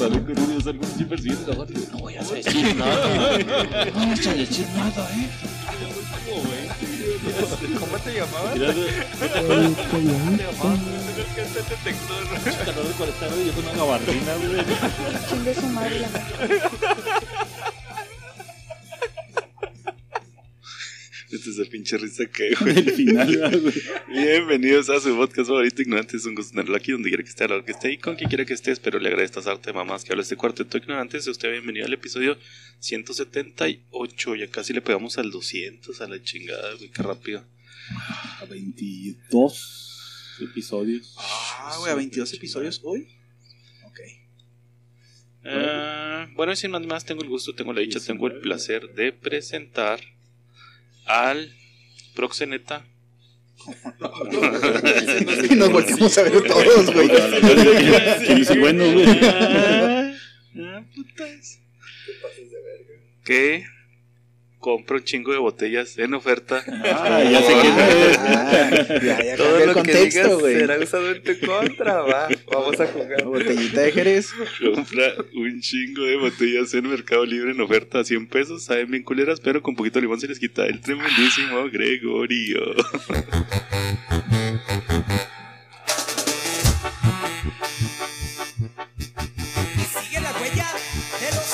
sale con un No voy a decir nada. No voy a decir nada, eh. ¿Cómo te llamabas? ¿Cómo te llamabas? ¿Qué este detector? calor de 40 grados y yo con una gabardina, güey. Chingue su madre la pinche risa que, güey. El final, güey. Bienvenidos a su podcast favorito, Ignorantes. Es un gusto tenerlo aquí donde quiera que esté, a la hora que esté y con quien quiera que esté. Espero le agrade esta arte de mamás que habla este cuarteto de Ignorantes. Sea usted bienvenido al episodio 178. Ya casi le pegamos al 200, a la chingada, güey. Qué rápido. A 22 episodios. Ah, güey, a 22 episodios hoy. Ok. Eh, bueno, y sin más, ni más, tengo el gusto, tengo la dicha, tengo el placer de presentar al proxeneta. Y nos volteamos a ver todos, güey. Que dice, bueno, güey. Ah, putas. Que compra un chingo de botellas en oferta. Ah, ya sé quién es. Ah, ya, ya Todo el lo que digas será usado en tu contra, va. Vamos a jugar. Botellita de Jerez. Compra un chingo de botellas en Mercado Libre en oferta a 100 pesos. Saben bien culeras, pero con poquito limón se les quita el tremendísimo Gregorio.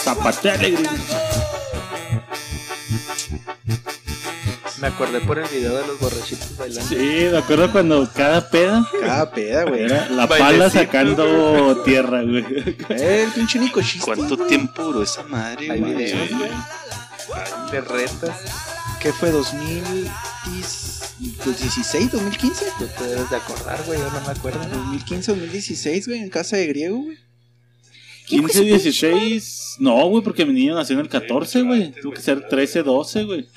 Zapatea alegre. Me acordé por el video de los borrachitos bailando. Sí, me acuerdo cuando cada peda Cada peda, güey. era la pala sacando tierra, güey. Eh, el pinche Nico chiste. ¿Cuánto tiempo duró esa madre, Hay güey? videos, güey. De retas. ¿Qué fue? ¿2016? ¿2015? Tú te debes de acordar, güey. Yo no me acuerdo. 2015, 2016, güey, en casa de griego, güey. 15, 16. No, güey, porque mi niño nació en el 14, güey. Tuvo que ser 13, 12, güey.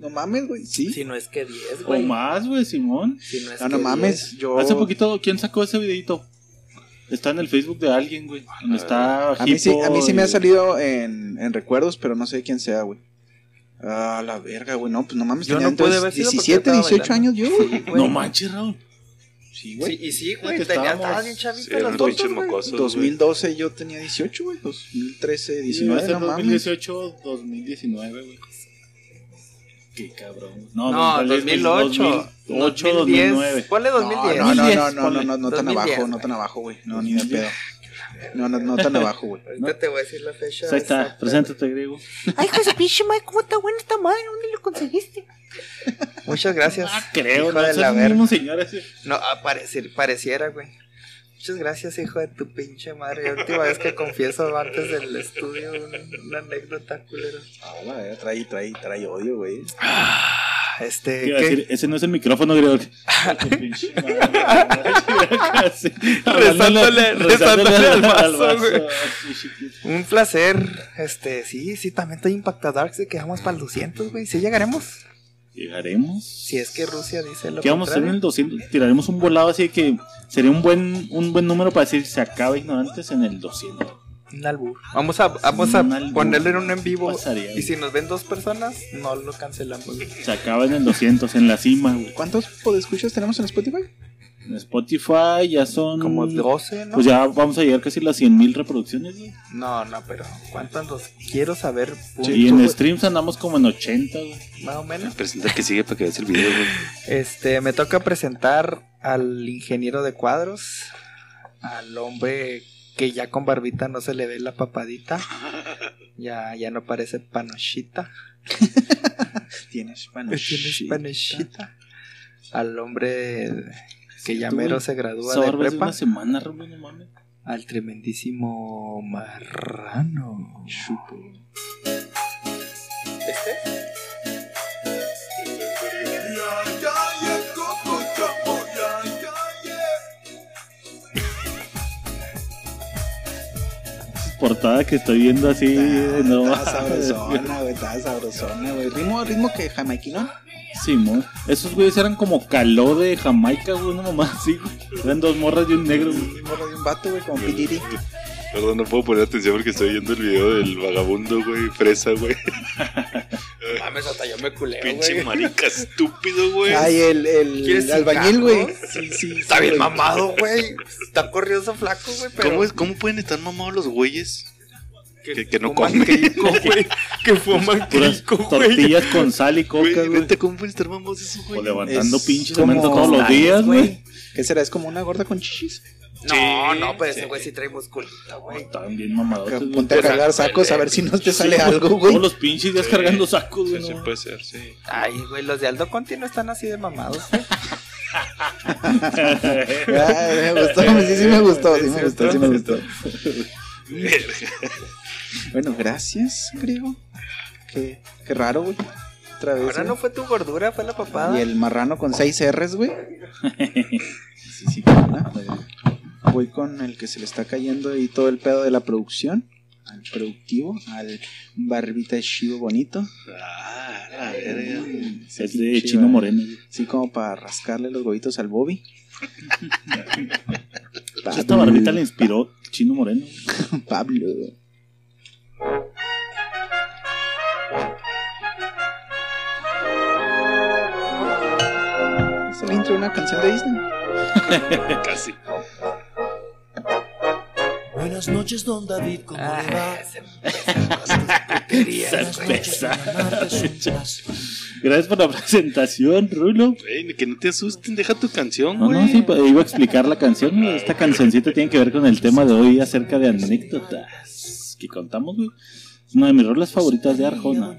No mames, güey. Sí. Si no es que 10, O güey. más, güey, Simón. Si no es Ah, no que mames. Yo. Hace poquito, ¿quién sacó ese videito? Está en el Facebook de alguien, güey. Donde está A mí, sí, a mí sí me ha salido en, en recuerdos, pero no sé quién sea, güey. Ah, la verga, güey. No, pues no mames. Yo tenía no pude entonces haber sido porque 17, estaba 18 años yo, güey. Sí. No manches, Raúl. Sí, Sí, güey. y sí, güey. Tenía, estábamos- estaba bien Sí, chavito eran las unos dos, mocosos. 2012 yo tenía 18, güey. 2013, Sí, 19, debe ser no mames. 2018, 2019, güey. Qué cabrón. No, No, tal vez 2008. 2008, 2010. 2009. Ponle No, 2010. no, no, no, 2010, no, no, no, no tan 2010, abajo, no güey. tan abajo, güey. No, ni de pedo. No, no, no tan abajo, güey. Ahorita te voy a decir la fecha. Ahí está, exacta. preséntate, griego. Ay, su pinche madre, ¿cómo está buena esta madre? ¿Dónde lo conseguiste? Muchas gracias. Ah, creo, hijo no de la verga. mismo señor ese. No, parecer- pareciera, güey. Muchas gracias, hijo de tu pinche madre. La última vez que confieso antes del estudio un- una anécdota culera. Ah, la verga, trae, trae, trae odio, güey. Este, ¿Qué iba a decir? Ese no es el micrófono, griego. Casi. Rezándole- rezándole al vaso, güey. Un placer. Este, sí, sí, también estoy impactado que quedamos para el 200, güey. Sí llegaremos. Llegaremos. Si es que Rusia dice lo ¿Qué vamos a hacer en el 200? Tiraremos un volado así que sería un buen un buen número para decir se acaba ignorantes en el 200. Un albur. Vamos a, vamos a Un albur. ponerle en un en vivo. Pasaría, Y si nos ven dos personas, no lo cancelamos. Se acaba en el 200, en la cima, güey. ¿Cuántos podescuchas tenemos en Spotify? En Spotify ya son. Como 12, ¿no? Pues ya vamos a llegar casi a las 100 mil reproducciones, güey. No, no, pero ¿cuántos los quiero saber? punto, y en güey, streams andamos como en 80, güey. Más o menos. Presenta que sigue para que veas el video, güey. Este, me toca presentar al ingeniero de cuadros, al hombre que ya con barbita no se le ve la papadita, ya, ya no parece panochita, Tienes tienes panochita, al hombre que ya mero se gradúa de prepa, una semana, Raúl, no mames. al tremendísimo marrano. ¿Este? Portada que estoy viendo así, Ah, no. Está sabrosona, güey, está sabrosona, güey. Ritmo, ritmo que jamaiquino. Simón. Esos güeyes eran como caló de Jamaica, güey, una mamá así, güey. Eran dos morras y un negro, güey. Un morro de un vato, güey, como Pidiri. Perdón, no puedo poner atención porque estoy viendo el video del vagabundo, güey, fresa, güey. Mames, hasta yo me Pinche güey. marica estúpido, güey. Ay, el, ¿Quieres el albañil, güey. Sí, sí. Está sí, bien güey. mamado, güey. Está corrioso flaco, güey, pero... ¿Cómo, es- ¿Cómo pueden estar mamados los güeyes? que- que no comen. crico, güey. Que fuman crico, güey. tortillas con sal y Güey, coca, güey. vete, ¿cómo pueden estar mamados esos O güeyes? levantando Es pinches como- todos los días, güey. ¿Qué será? ¿Es como una gorda con chichis? No, Sí, no, pero sí. ese güey sí trae musculito, güey. Estaban bien mamados. güey. Ponte a cargar sacos a ver si no te sale algo, güey. Todos los pinches días cargando sacos, güey. sí no. puede ser, sí. Ay, güey, los de Aldo Conti no están así de mamados, güey. Ay, me gustó, sí, sí me gustó, sí me gustó, sí me gustó. Bueno, gracias, griego. Qué, qué raro, güey. Otra vez. Ahora güey. no fue tu gordura, fue la papada. Y el marrano con 6 R's, güey. Sí, sí, ¿verdad? Voy con el que se le está cayendo ahí todo el pedo de la producción. Al productivo, al barbita chivo bonito. Ah, la verga. Sí, Es de Chino güey. Moreno. Sí, como para rascarle los huevitos al Bobby. Esta barbita le inspiró Chino Moreno. Pablo. ¿Es el intro de una canción de Disney? Casi. Buenas noches, don David, ¿cómo le va? Un placer. Gracias por la presentación, Rulo. Que no te asusten, deja tu canción, No, güey. no, sí, pues, iba a explicar la canción. Esta cancioncita tiene que ver con el tema de hoy acerca de anécdotas que contamos, güey. Es una de mis rolas favoritas de Arjona.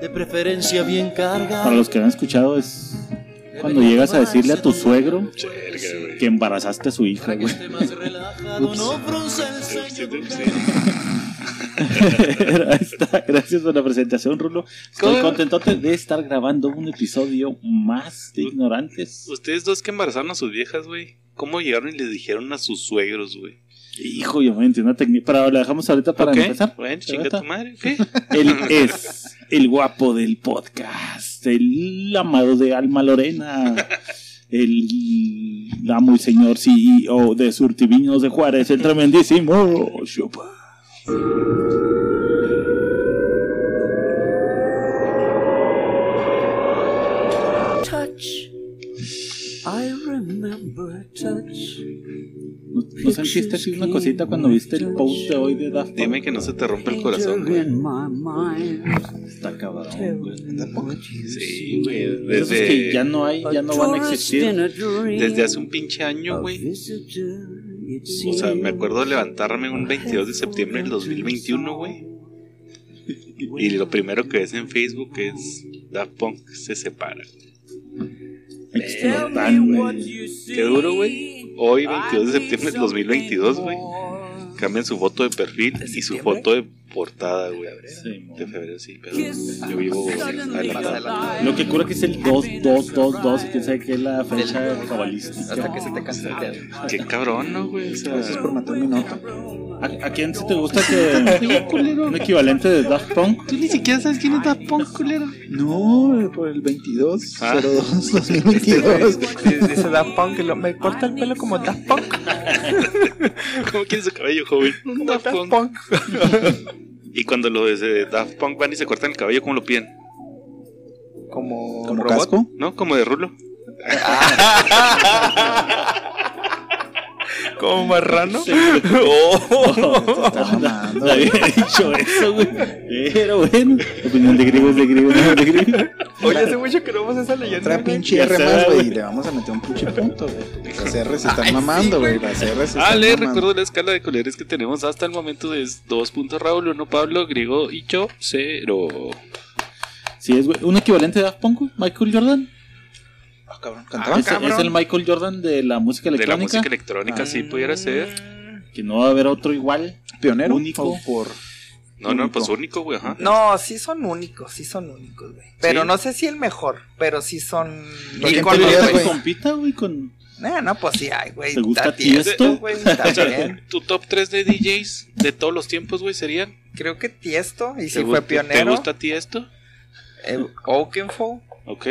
De preferencia bien. Para los que no han escuchado, es cuando llegas a decirle a tu suegro que embarazaste a su hija, güey. Gracias por la presentación, Rulo. Estoy ¿Cómo? contento de estar grabando un episodio más de Ignorantes. Ustedes dos que embarazaron a sus viejas, güey. ¿Cómo llegaron y les dijeron a sus suegros, güey? Hijo, yo me entiendo una técnica. Pero la dejamos ahorita para empezar. Bueno, chinga tu madre, ¿qué? Él es el guapo del podcast, el amado de Alma Lorena, el amo y señor CEO de Surtiviños de Juárez, el tremendísimo Chupa. Touch. I remember touch. ¿No, no sentiste así una cosita cuando viste el post de hoy de Daft Punk? Dime que no se te rompe el corazón, güey. Está cabrón, güey. Sí, güey. Desde, que ya no hay, ya no van a existir. desde hace un pinche año, güey. O sea, me acuerdo de levantarme un 22 de septiembre del 2021, güey. Y lo primero que ves en Facebook es Daft Punk se separa. Explotan, güey. Qué duro, güey. Hoy, 22 de septiembre del 2022, güey. Cambian su foto de perfil y su foto de portada, güey. Sí. De febrero, sí, pero yo vivo adelantado. Lo que cura que es el 2, 2, 2, 2, y quién sabe qué es la fecha cabalística. Hasta que se te canse el dedo. Qué cabrón, ¿no, güey? O sea, Gracias por matar mi nota. ¿A, a quién se te gusta que un equivalente de Daft Punk? Tú ni siquiera sabes quién es Daft Punk, culero. No, por el 22 Ah. 02 2022. Dice Daft Punk, me corta el pelo como Daft Punk. ¿Cómo quieres su cabello, joven? Daft Daft Punk. Punk. Y cuando los de Daft Punk van y se cortan el cabello, ¿cómo lo piden? Como, ¿Como casco? ¿No? Como de rulo. Como marrano. Está mamando, No había dicho eso, güey. Pero bueno, opinión de griego es de no de griego. Oye, hace mucho que no vamos a esa leyenda. Otra pinche R más, güey. y Le vamos a meter un pinche punto, güey. Las R se están sí, mamando, güey. Las R se Ah, mamando. recuerdo la escala de colores que tenemos hasta el momento es 2 puntos Raúl, 1 Pablo, griego y yo, 0. Sí, es güey. Un equivalente de Daft Punk, Michael Jordan. Ah, cabrón, cantaba. Es, es el Michael Jordan de la música De la electrónica. música electrónica, sí pudiera ser. Que no va a haber otro igual. Pionero. Único. por. No, no, pues único, güey, ajá. No, sí son únicos, sí son únicos, güey. Pero ¿Sí? no sé si el mejor, pero sí son ¿Por qué íconos, te dirías, güey. güey? compita, güey, con. No, no, pues sí hay, güey. ¿Te gusta Tiesto, Tiesto? güey. O sea, tu top 3 de DJs de todos los tiempos, güey, serían. Creo que Tiesto, y ¿Te gu- fue ¿Te pionero. gusta a ti esto? Eh, Oakenfold. Ok.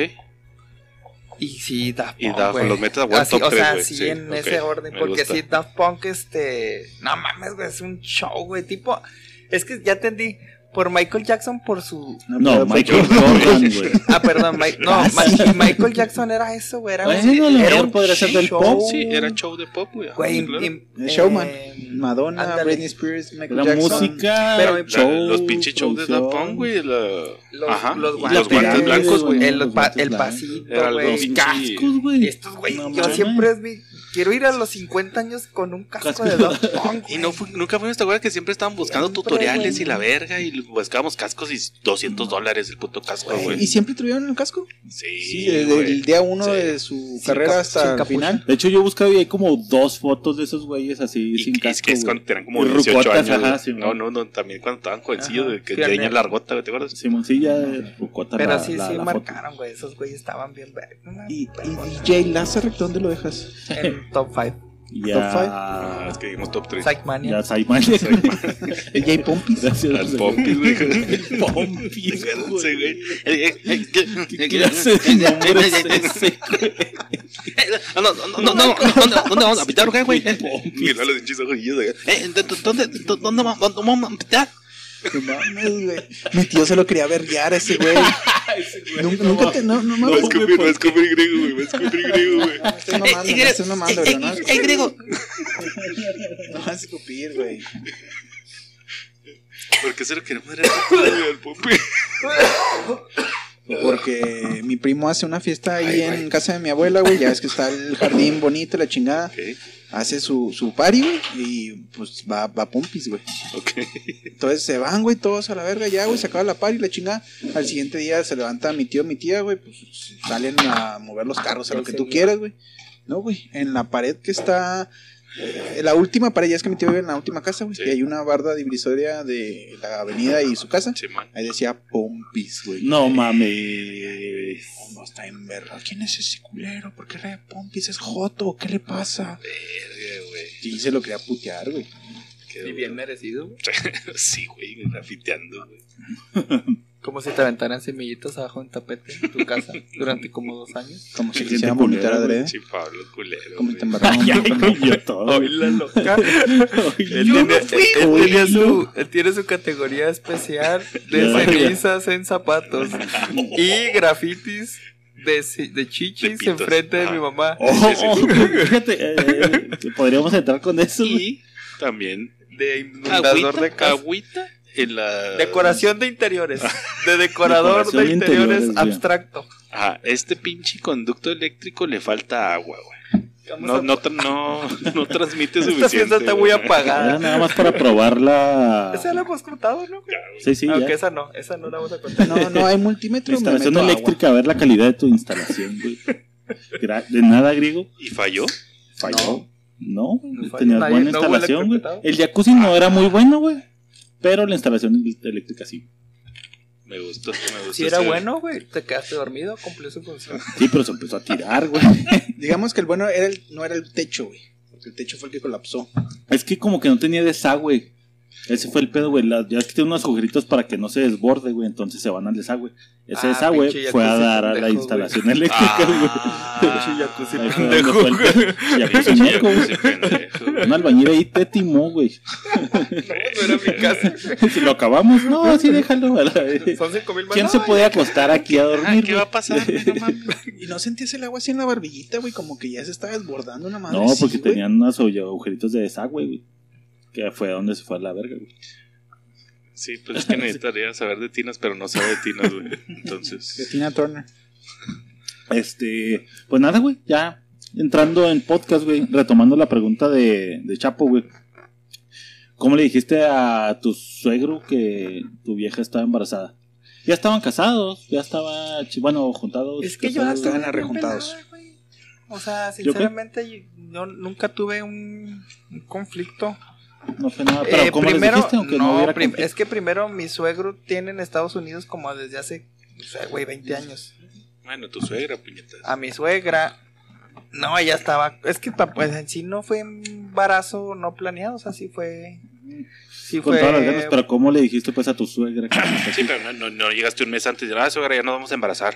Y sí, Daft Y Punk, Daft- güey. los metes a Así, top O sea, güey, sí, sí, en ese orden. Porque sí, Daft Punk, este. No mames, güey, es un show, güey. Tipo. Es que ya entendí. Por Michael Jackson por su No, pero Michael fue- Jordan, güey. Ah, perdón, Mike, no, Ah, Ma- Michael Jackson era eso, güey, era, Bueno, un, era mejor un podría ser del show, pop, Sí, era show de pop, güey. Güey, claro. El showman. eh, Madonna, ándale. Britney Spears, Michael La Jackson. música, Pero- el La- los pinches shows de Da producción. Punk, güey. la- Los- Ajá. los Los guantes guantes blancos, güey. El, Los pa- guantes el pasito, güey. pinche- Cascos, güey. Estos, güey, No yo siempre vi, quiero ir a los 50 años con un casco, Casco. de Daft Punk. Y no fue, nunca fuimos, ¿te acuerdas que siempre estaban buscando Siempre, tutoriales güey. y la verga? Y buscábamos cascos y 200 dólares el puto casco, güey. ¿Y siempre tuvieron el casco? Sí, Sí, desde güey. el día uno Sí. de su Sin carrera hasta el final. De hecho, yo buscaba y hay como dos fotos de esos güeyes así Y sin que- casco. que es cuando tenían como Y 18 rucotas, años. ajá, güey. sí, no, no, no, también cuando estaban jovencillos, de que tenían largota, güey, ¿te acuerdas? Simoncilla, rucota. Pero la- sí, la- sí la foto. marcaron, güey. Esos güeyes estaban bien Y, y. DJ Lazarek, ¿dónde lo dejas? En top 5. Ah, Ya. es que dimos top 3. Psychmania. Ya, Simon. DJ Pompis. Gracias. Al Pompis, güey. El Pompis, güey. Eh, eh, eh, ¿Qué ¿Qué clase de nombre es ese? No, no, no, no, no, ¿dónde, vamos a pitar, güey? Pompis. Mira los. Eh, ¿dó- ¿dónde, dó- dónde va- dónde vamos a pitar? No mames, güey. Mi tío se lo quería verguiar a ese güey. Nunca, nunca te. No, no Va a mames. escupir, va a escupir griego, güey. Va a escupir griego, güey. No estoy mamando, no estoy mamando, pero no. Eh, griego. No vas a escupir, güey. ¿Por qué se lo queremos dar al Pompi? Porque mi primo hace una fiesta ahí en casa de mi abuela, güey. Ya ves que está el jardín bonito, la chingada. Ok, Hace su, su party, güey. Y pues va, va Pompis, güey. ok. Entonces se van, güey, todos a la verga ya, güey. Se acaba la party, la chingada. Al siguiente día se levanta mi tío, mi tía, güey. Pues salen a mover los carros, a lo que tú quieras, güey. No, güey. En la pared que está. Eh, la última pared, ya es que mi tío vive en la última casa, güey. Sí. Y hay una barda divisoria de la avenida y su casa. Sí, man. Ahí decía Pompis, güey. No mames. No, está en verga. ¿Quién es ese culero? ¿Por qué le Pompis? ¿Es Joto? ¿Qué le pasa? Verga, güey. Sí, se lo quería putear, güey. Y bien merecido. güey. Sí, güey, grafiteando, güey. Como si te aventaran semillitas abajo en tapete en tu casa durante como dos años. Como si quisieran culera, vomitar adrede. Sí, Pablo, culero. Como te embarraron. Ay, ay, yo todo. Hoy la loca. Él, tiene, él no. su, él tiene su categoría especial de cenizas en zapatos y grafitis de, de De chichis pitos. enfrente de mi mamá. Oh, oh, fíjate, eh, que podríamos entrar con eso. Y también De inundador de casa. agüita en la... Decoración de interiores. De decorador de interiores, abstracto. Ajá, este pinche conducto eléctrico le falta agua, güey. No, a- no, tra- no, no transmite Esta suficiente. está muy güey. Era apagada. nada más para probar la. Esa la hemos contado, ¿no? Sí, sí, Aunque ya. esa no, esa no la vamos a contar. No, no hay multímetro. me Instalación agua. eléctrica, a ver la calidad de tu instalación, güey. De nada, griego. ¿Y falló? Falló. No, No tenías buena instalación, güey. El jacuzzi no era muy bueno, güey. Pero la instalación eléctrica sí. Me gustó, me gustó. Si era bueno, güey, te quedaste dormido, cumplió su función. Sí, pero se empezó a tirar, güey. Digamos que el bueno era el, no era el techo, güey. Porque el techo fue el que colapsó. Es que como que no tenía desagüe. Ese fue el pedo, güey. La- Ya es que tiene unos agujeritos para que no se desborde, güey. Entonces se van al desagüe. Ese Ah, desagüe fue a dar a la instalación eléctrica, güey. Ah, Pinche jacuzzi pendejo. Jacuzzi pendejo, güey. Un albañil ahí te timó, güey. No, no era mi casa. Si lo acabamos, no, sí, déjalo. Son cinco mil. ¿Quién No, se puede acostar aquí a Ah, dormir? ¿Qué güey? va a pasar? Y no sentías el agua así en la barbillita, güey. Como que ya se estaba desbordando una madre. No, así, porque tenían unos agujeritos de desagüe, güey. Que fue donde se fue a la verga, güey. Sí, pues es que necesitaría saber de tinas, pero no sabe de tinas, güey. De Entonces, Tina Turner. Este, pues nada, güey, ya entrando en podcast, güey, retomando la pregunta de, de Chapo, güey. ¿Cómo le dijiste a tu suegro que tu vieja estaba embarazada? Ya estaban casados, ya estaba, bueno, juntados. Es que yo casados. estaban arrejuntados. pelada, güey. O sea, sinceramente, yo nunca tuve un, un conflicto. No fue nada, pero Eh, ¿cómo les dijiste? Aunque no, no, hubiera prim- conflicto? es que primero mi suegro tiene en Estados Unidos como desde hace, o sea, güey, 20 años. bueno, tu suegra, puñetas. A mi suegra, no, ella estaba, es que pues en sí no fue embarazo no planeado, o sea, sí fue, sí Con fue, todas las ganas, pero ¿cómo le dijiste pues a tu suegra? que- Sí, pero no, no, no llegaste un mes antes de ah, suegra, ya nos vamos a embarazar.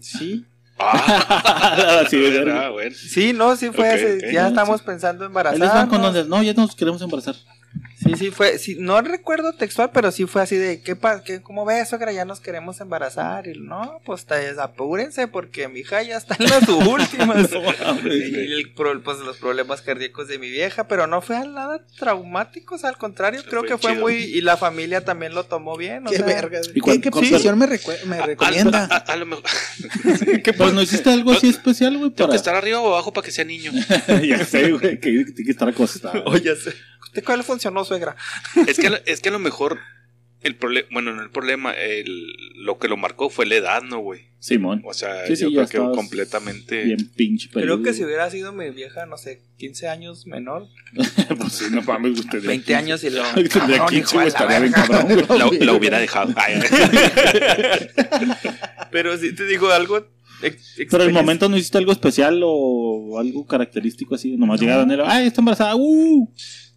sí, Ah, Sí, ah, verga. bueno. sí, no, sí fue, ok. ya No, estamos sí. pensando donde, no, ya nos queremos embarazar. Sí, Sí, fue, sí, no recuerdo textual, pero sí fue así de, ¿qué, pa- qué, ¿cómo ves, suegra? Ya nos queremos embarazar. Y no, pues apúrense porque mi hija ya está en las últimas. y el pro- pues, los problemas cardíacos de mi vieja, pero no fue nada traumático, o sea, al contrario, creo Fue que fue chido. muy, y la familia también lo tomó bien, o Qué sea, verga. ¿Y ¿Qué, qué posición me, recue- me A, recomienda? a- a lo mejor. Pues no hiciste algo así especial, güey, Tengo para... que estar arriba o abajo para que sea niño. ya sé, güey, que tiene que estar acostado. Oye, sé. ¿Usted cuál le funcionó, suegra? Es que, a lo- es que a lo mejor el problema, bueno, no el problema, el, lo que lo marcó fue la edad, ¿no, güey? Simón. O sea, Sí, yo creo que completamente. Bien pinche peludo. Creo que si hubiera sido mi vieja, no sé, 15 años menor, pues sí, no mames, usted. 20 años y lo... De Cabrón, 15, hijo de güey, la estaría bien cabrón. La, la hubiera dejado. Pero sí te digo algo. Pero el momento no hiciste algo especial o algo característico así. Nomás llegaron y era, ¡ay, está embarazada! ¡Uh!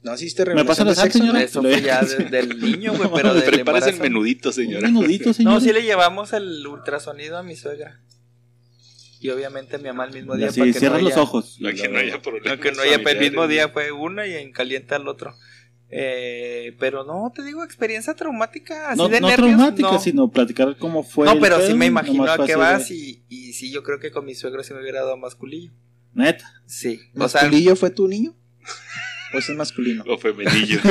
¿No hiciste ¿Me pasa revelación la de sal, sexo? señora? Eso fue ya desde el niño, güey, pero del Prepárese el menudito, señora. menudito, señor. No, sí le llevamos el ultrasonido a mi suegra. Y obviamente a mi mamá el mismo día. Así, para que cierra no los haya- ojos. Para que no haya problemas. que no haya, el mismo día fue una y en caliente al otro. Eh, pero no, te digo, experiencia traumática, así No, de no nervios. traumática, no. sino platicar cómo fue. no, el pero sí me imagino a qué vas de- y, y sí, yo creo que con mi suegro se me hubiera dado más culillo. Neta. Sí, o sea, ¿Masculillo fue tu niño? ¿O ese es masculino? O femenillo.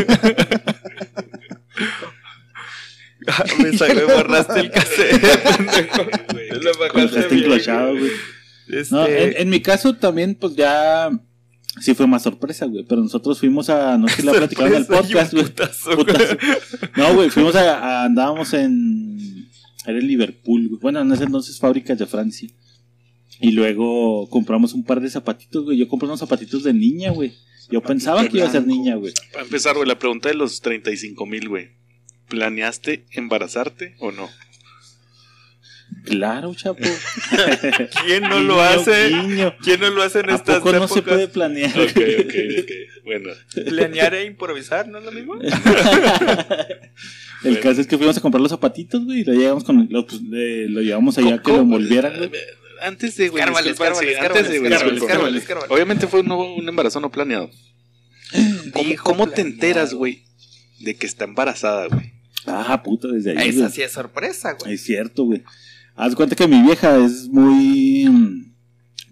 me, sa- me borraste el cassette. Güey, Lo bajaste bien, güey. Este, No, en, en mi caso también, pues ya. Sí fue más sorpresa, güey. Pero nosotros fuimos a. No sé si la platicaron en el podcast, güey. putazo, Putazo. No, güey, fuimos a, a- Andábamos en. Era en Liverpool, güey. Bueno, en ese entonces fábricas de Francia. Y luego compramos un par de zapatitos, güey. Yo compré unos zapatitos de niña, güey. Yo pensaba que iba a ser niña, güey. Para empezar, güey, la pregunta de los 35 mil, güey. ¿Planeaste embarazarte o no? Claro, chapo. ¿Quién no lo hace? guiño. ¿Quién no lo hace en ¿A estas poco no épocas? se puede planear? Ok, ok, ok. Bueno, Planear e improvisar, ¿no es lo mismo? El caso es que fuimos a comprar los zapatitos, güey, y lo llegamos con lo, pues, le- lo llevamos allá que lo envolvieran, güey. Antes de, güey, Escárvale, disculpa, sí, escárvale, antes de, güey, escárvale, disculpa. escárvale, escárvale. Obviamente fue un, un embarazo no planeado. ¿Cómo, cómo te enteras, güey, de que está embarazada, güey? Ah, puta, desde ahí. Esa sí es sorpresa, güey. Es cierto, güey. Haz cuenta que mi vieja es muy mm,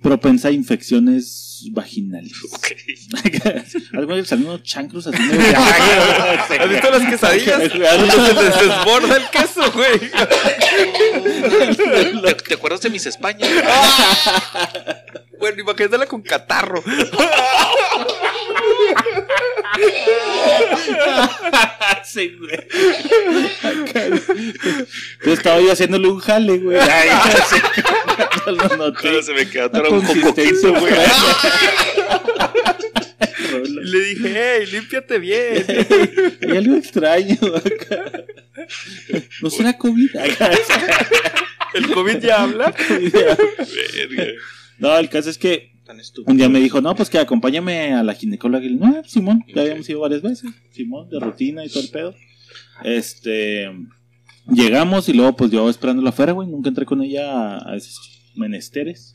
propensa a infecciones vaginales. Ok. Algo que salen unos chancros así. ¿Has visto las quesadillas? Donde se les desborda el queso, güey. ¿Te, te acuerdas de mis Españas? Bueno, imagínatela con catarro. Sí, güey. Yo estaba yo haciéndole un jale, güey. Ay, sí. No lo noté. Se me quedó un coquito, güey. Y le dije, hey, límpiate bien. Hay algo extraño acá. ¿No será COVID? Acá. El COVID ya habla. Verga. No, el caso es que Tan estúpido. un día me dijo, no, pues que acompáñame a la ginecóloga. Y le no, Simón, ya habíamos ido varias veces. Simón, de rutina y todo el pedo. Este. Llegamos y luego, pues yo esperándola afuera, güey. Nunca entré con ella a, a esos menesteres.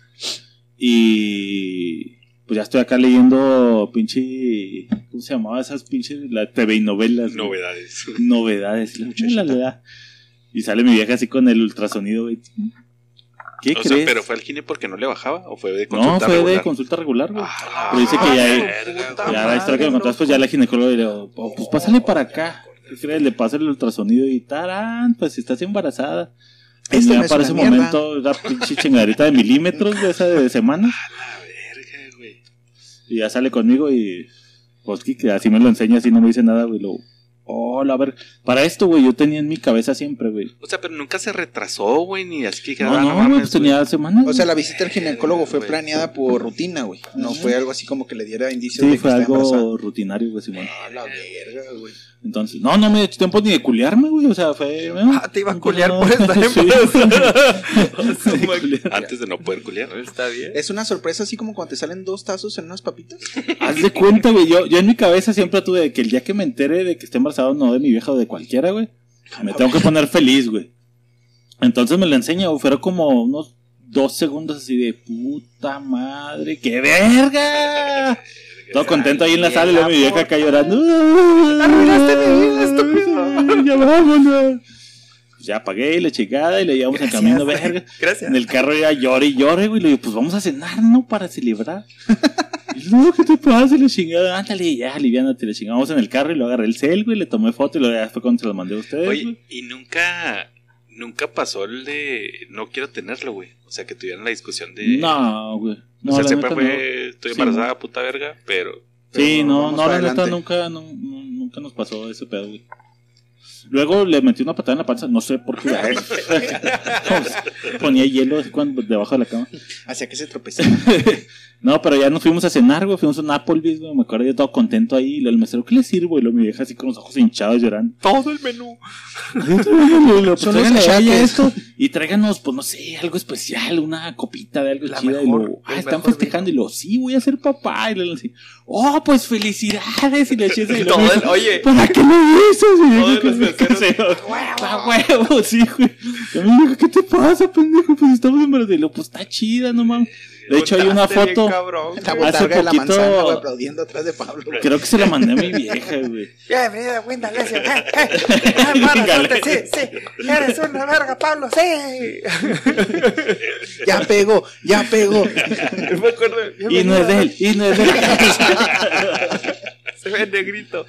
Y. Pues ya estoy acá leyendo pinche. ¿Cómo se llamaba esas pinches? La TV y novelas. Novedades. novedades. La, la. Y sale mi vieja así con el ultrasonido, güey. ¿Qué O crees? sea, pero fue al gine porque no le bajaba o fue de no, consulta fue de regular? consulta regular, güey. Ah, Pero dice que ya hay- puta ya la historia que me contaste, pues ya la ginecóloga le dijo, "Oh, pues pásale para acá. ¿Qué crees? Le pasa el ultrasonido y tarán, pues estás embarazada. Y Este ya no para ese mierda. momento, la pinche chingaderita de milímetros de esa de semana. La verga, güey. Y ya sale conmigo y. Pues que que así me lo enseña, así no me dice nada, güey. Lo. Oh, la ver. Para esto, güey, yo tenía en mi cabeza siempre, güey. O sea, pero nunca se retrasó, güey, ni así que No, ah, no, güey, pues tenía semanas. O sea, la visita al ginecólogo fue planeada por rutina, güey. No fue algo así como que le diera indicios Sí, de que fue está embarazada. algo rutinario, güey, Simón. A la verga, güey. Entonces, no, no me dio tiempo ni de culiarme, güey. O sea, fue. Ah, te iba a culiar no. por estar Sí. embarazada. Sí. Antes de no poder culiar. Está bien. Es una sorpresa así como cuando te salen dos tazos en unas papitas. Haz de cuenta, güey. Yo, yo en mi cabeza siempre tuve de que el día que me entere de que esté embarazado, no de mi vieja o de cualquiera, güey, me tengo que poner feliz, güey. Entonces me lo enseña, güey. Fueron como unos dos segundos así de puta madre, ¡qué verga! Todo contento ahí en la sala y luego mi vieja acá llorando. Arruinaste mi vida, estúpido. Ya vámonos. Ya pagué la chingada y le llevamos en camino, verga. Gracias. En el carro ya llore y llore, güey. Le digo, pues vamos a cenar, ¿no? Para celebrar. Y no, ¿qué te pasa? Y la chingada, ándale, ya, aliviánate. Le chingamos en el carro y lo agarré el cel, güey. Le tomé foto y lo ya fue cuando se lo mandé a ustedes, Oye, güey. y nunca, nunca pasó el de no quiero tenerlo, güey. O sea, que tuvieran la discusión de. No, güey. No, o sea, la siempre neta, fue, estoy Sí, embarazada, puta verga, pero. Sí, Pero no, no, la neta nunca, no, no- nunca nos pasó ese pedo, güey. Luego le metí una patada en la panza, no sé por qué. Ponía hielo así cuando, debajo de la cama. Hacia que se tropezó. No, pero ya nos fuimos a cenar, güey. Fuimos a un Applebee's, güey. Me acuerdo yo todo contento ahí. Y el mesero, ¿qué le sirvo? Y lo mi vieja así con los ojos hinchados llorando. Todo el menú. Pues, ella achaques. esto. Y tráiganos, pues no sé, algo especial, una copita de algo La chida. mejor, y lo, ah, están festejando. Y lo, sí, voy a ser papá. Y le así, oh, pues felicidades. Y le eché ese- y Todo luego, el- oye, ¿Para qué lo dices? Y. ¡A huevo! Sí, güey. Y me dijo, ¿qué te pasa, pendejo? Pues estamos embarazados. Y lo, pues está chida, no mames. De hecho, hay una foto. Hace de la poquito- manzana, güey, aplaudiendo atrás de Pablo. güey. Creo que se la mandé a mi vieja, güey. Bienvenida, Winda Lesio. Eh, eh, eh, sí, sí. Eres una verga, Pablo, sí. Ya pegó, ya pegó. Yo me acuerdo. Y no es de él, y no es de él. Se ve negrito.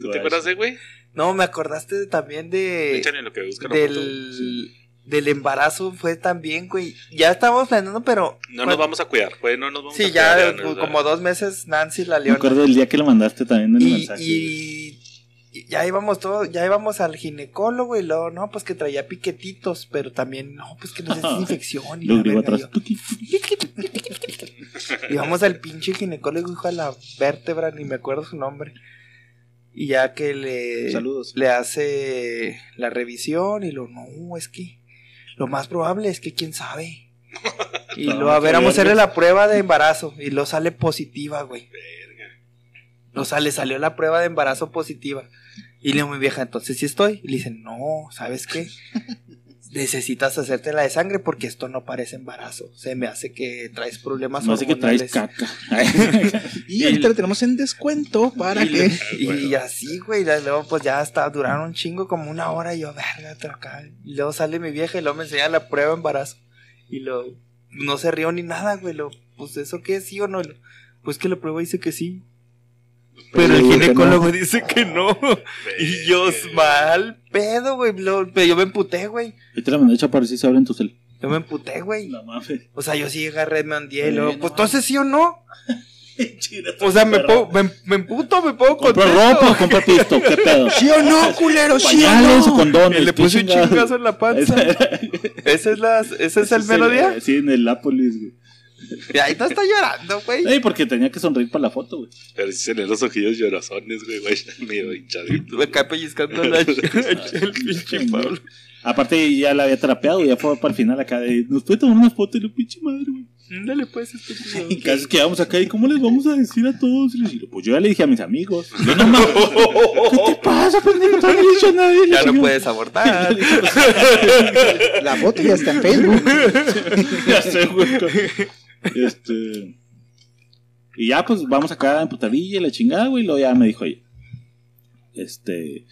¿Tú te acuerdas de, güey? No, me acordaste también de. Échale lo que busca la foto. Del. Embarazo fue también, güey. Ya estábamos planeando, pero. No nos vamos a cuidar, güey, no nos vamos Sí, a ya cuidar. pues, ¿no? como dos meses Nancy la Me leona. acuerdo del día que le mandaste también el y, mensaje. y- y ya íbamos todos, ya íbamos al ginecólogo y luego, no, pues que traía piquetitos, pero también, no, pues que no sé si es infección. Y Lo verga, atrás. Y vamos al pinche ginecólogo, hijo de la vértebra, ni me acuerdo su nombre. Y ya que le, Saludos. le hace la revisión y lo, no, es que lo más probable es que quién sabe. Y No, lo, a ver, vamos a hacerle verga. la prueba de embarazo y lo sale positiva, güey. Lo sale, salió la prueba de embarazo positiva. Y le digo mi vieja, entonces sí estoy. Y le dicen, no, ¿sabes qué? Necesitas hacerte la de sangre porque esto no parece embarazo. Se me hace que traes problemas No sé que traes hormonales. caca. Y ahorita lo tenemos en descuento para Y, que. y así, güey, luego pues ya hasta duraron un chingo como una hora y yo, verga, te acá. Y luego sale mi vieja y luego me enseña la prueba de embarazo. Y lo no se rió ni nada, güey, lo, pues eso qué es sí o no. Lo- pues que la prueba dice que sí. Pero el que ginecólogo dice que no. Y yo, mal pedo, güey. yo me emputé, güey. Y te la mandé hecho para si se abren tu cel. Yo me emputé, güey. No mames. O sea, yo sí agarré, me andé luego, no pues entonces sí o no. O sea, me, pongo, me, me emputo, me pongo Compra contento. ropa o compra pisto, ¿qué pedo? ¿Sí o no, culero? ¿Sí o Pañales o no? condones. Le puse un chingazo en la panza. Esa era- ¿Ese es, las, ese es ese el mero día? Sí, en el Apolis, güey. Y ahí no está llorando, güey. Ey, porque tenía que sonreír para la foto, güey. Pero sí se le los ojillos llorazones, güey, güey, medio hinchadito. Me cae pellizcando la, el pinche Pablo. Aparte, ya la había terapeado, ya fue para el final acá de. Nos puede tomar una foto y lo pinche madre, güey. Dale pues. Y casi quedamos acá, ¿y cómo les vamos a decir a todos? Y les digo, pues yo ya le dije a mis amigos. Yo no mames. ¿Qué te pasa, pendejo? No le he dicho a nadie. Ya no puedes abortar. La foto ya está en Facebook. ya sé, güey. Este. Y ya, pues vamos acá en putadilla y la chingada, güey. Y luego ya me dijo, oye, este.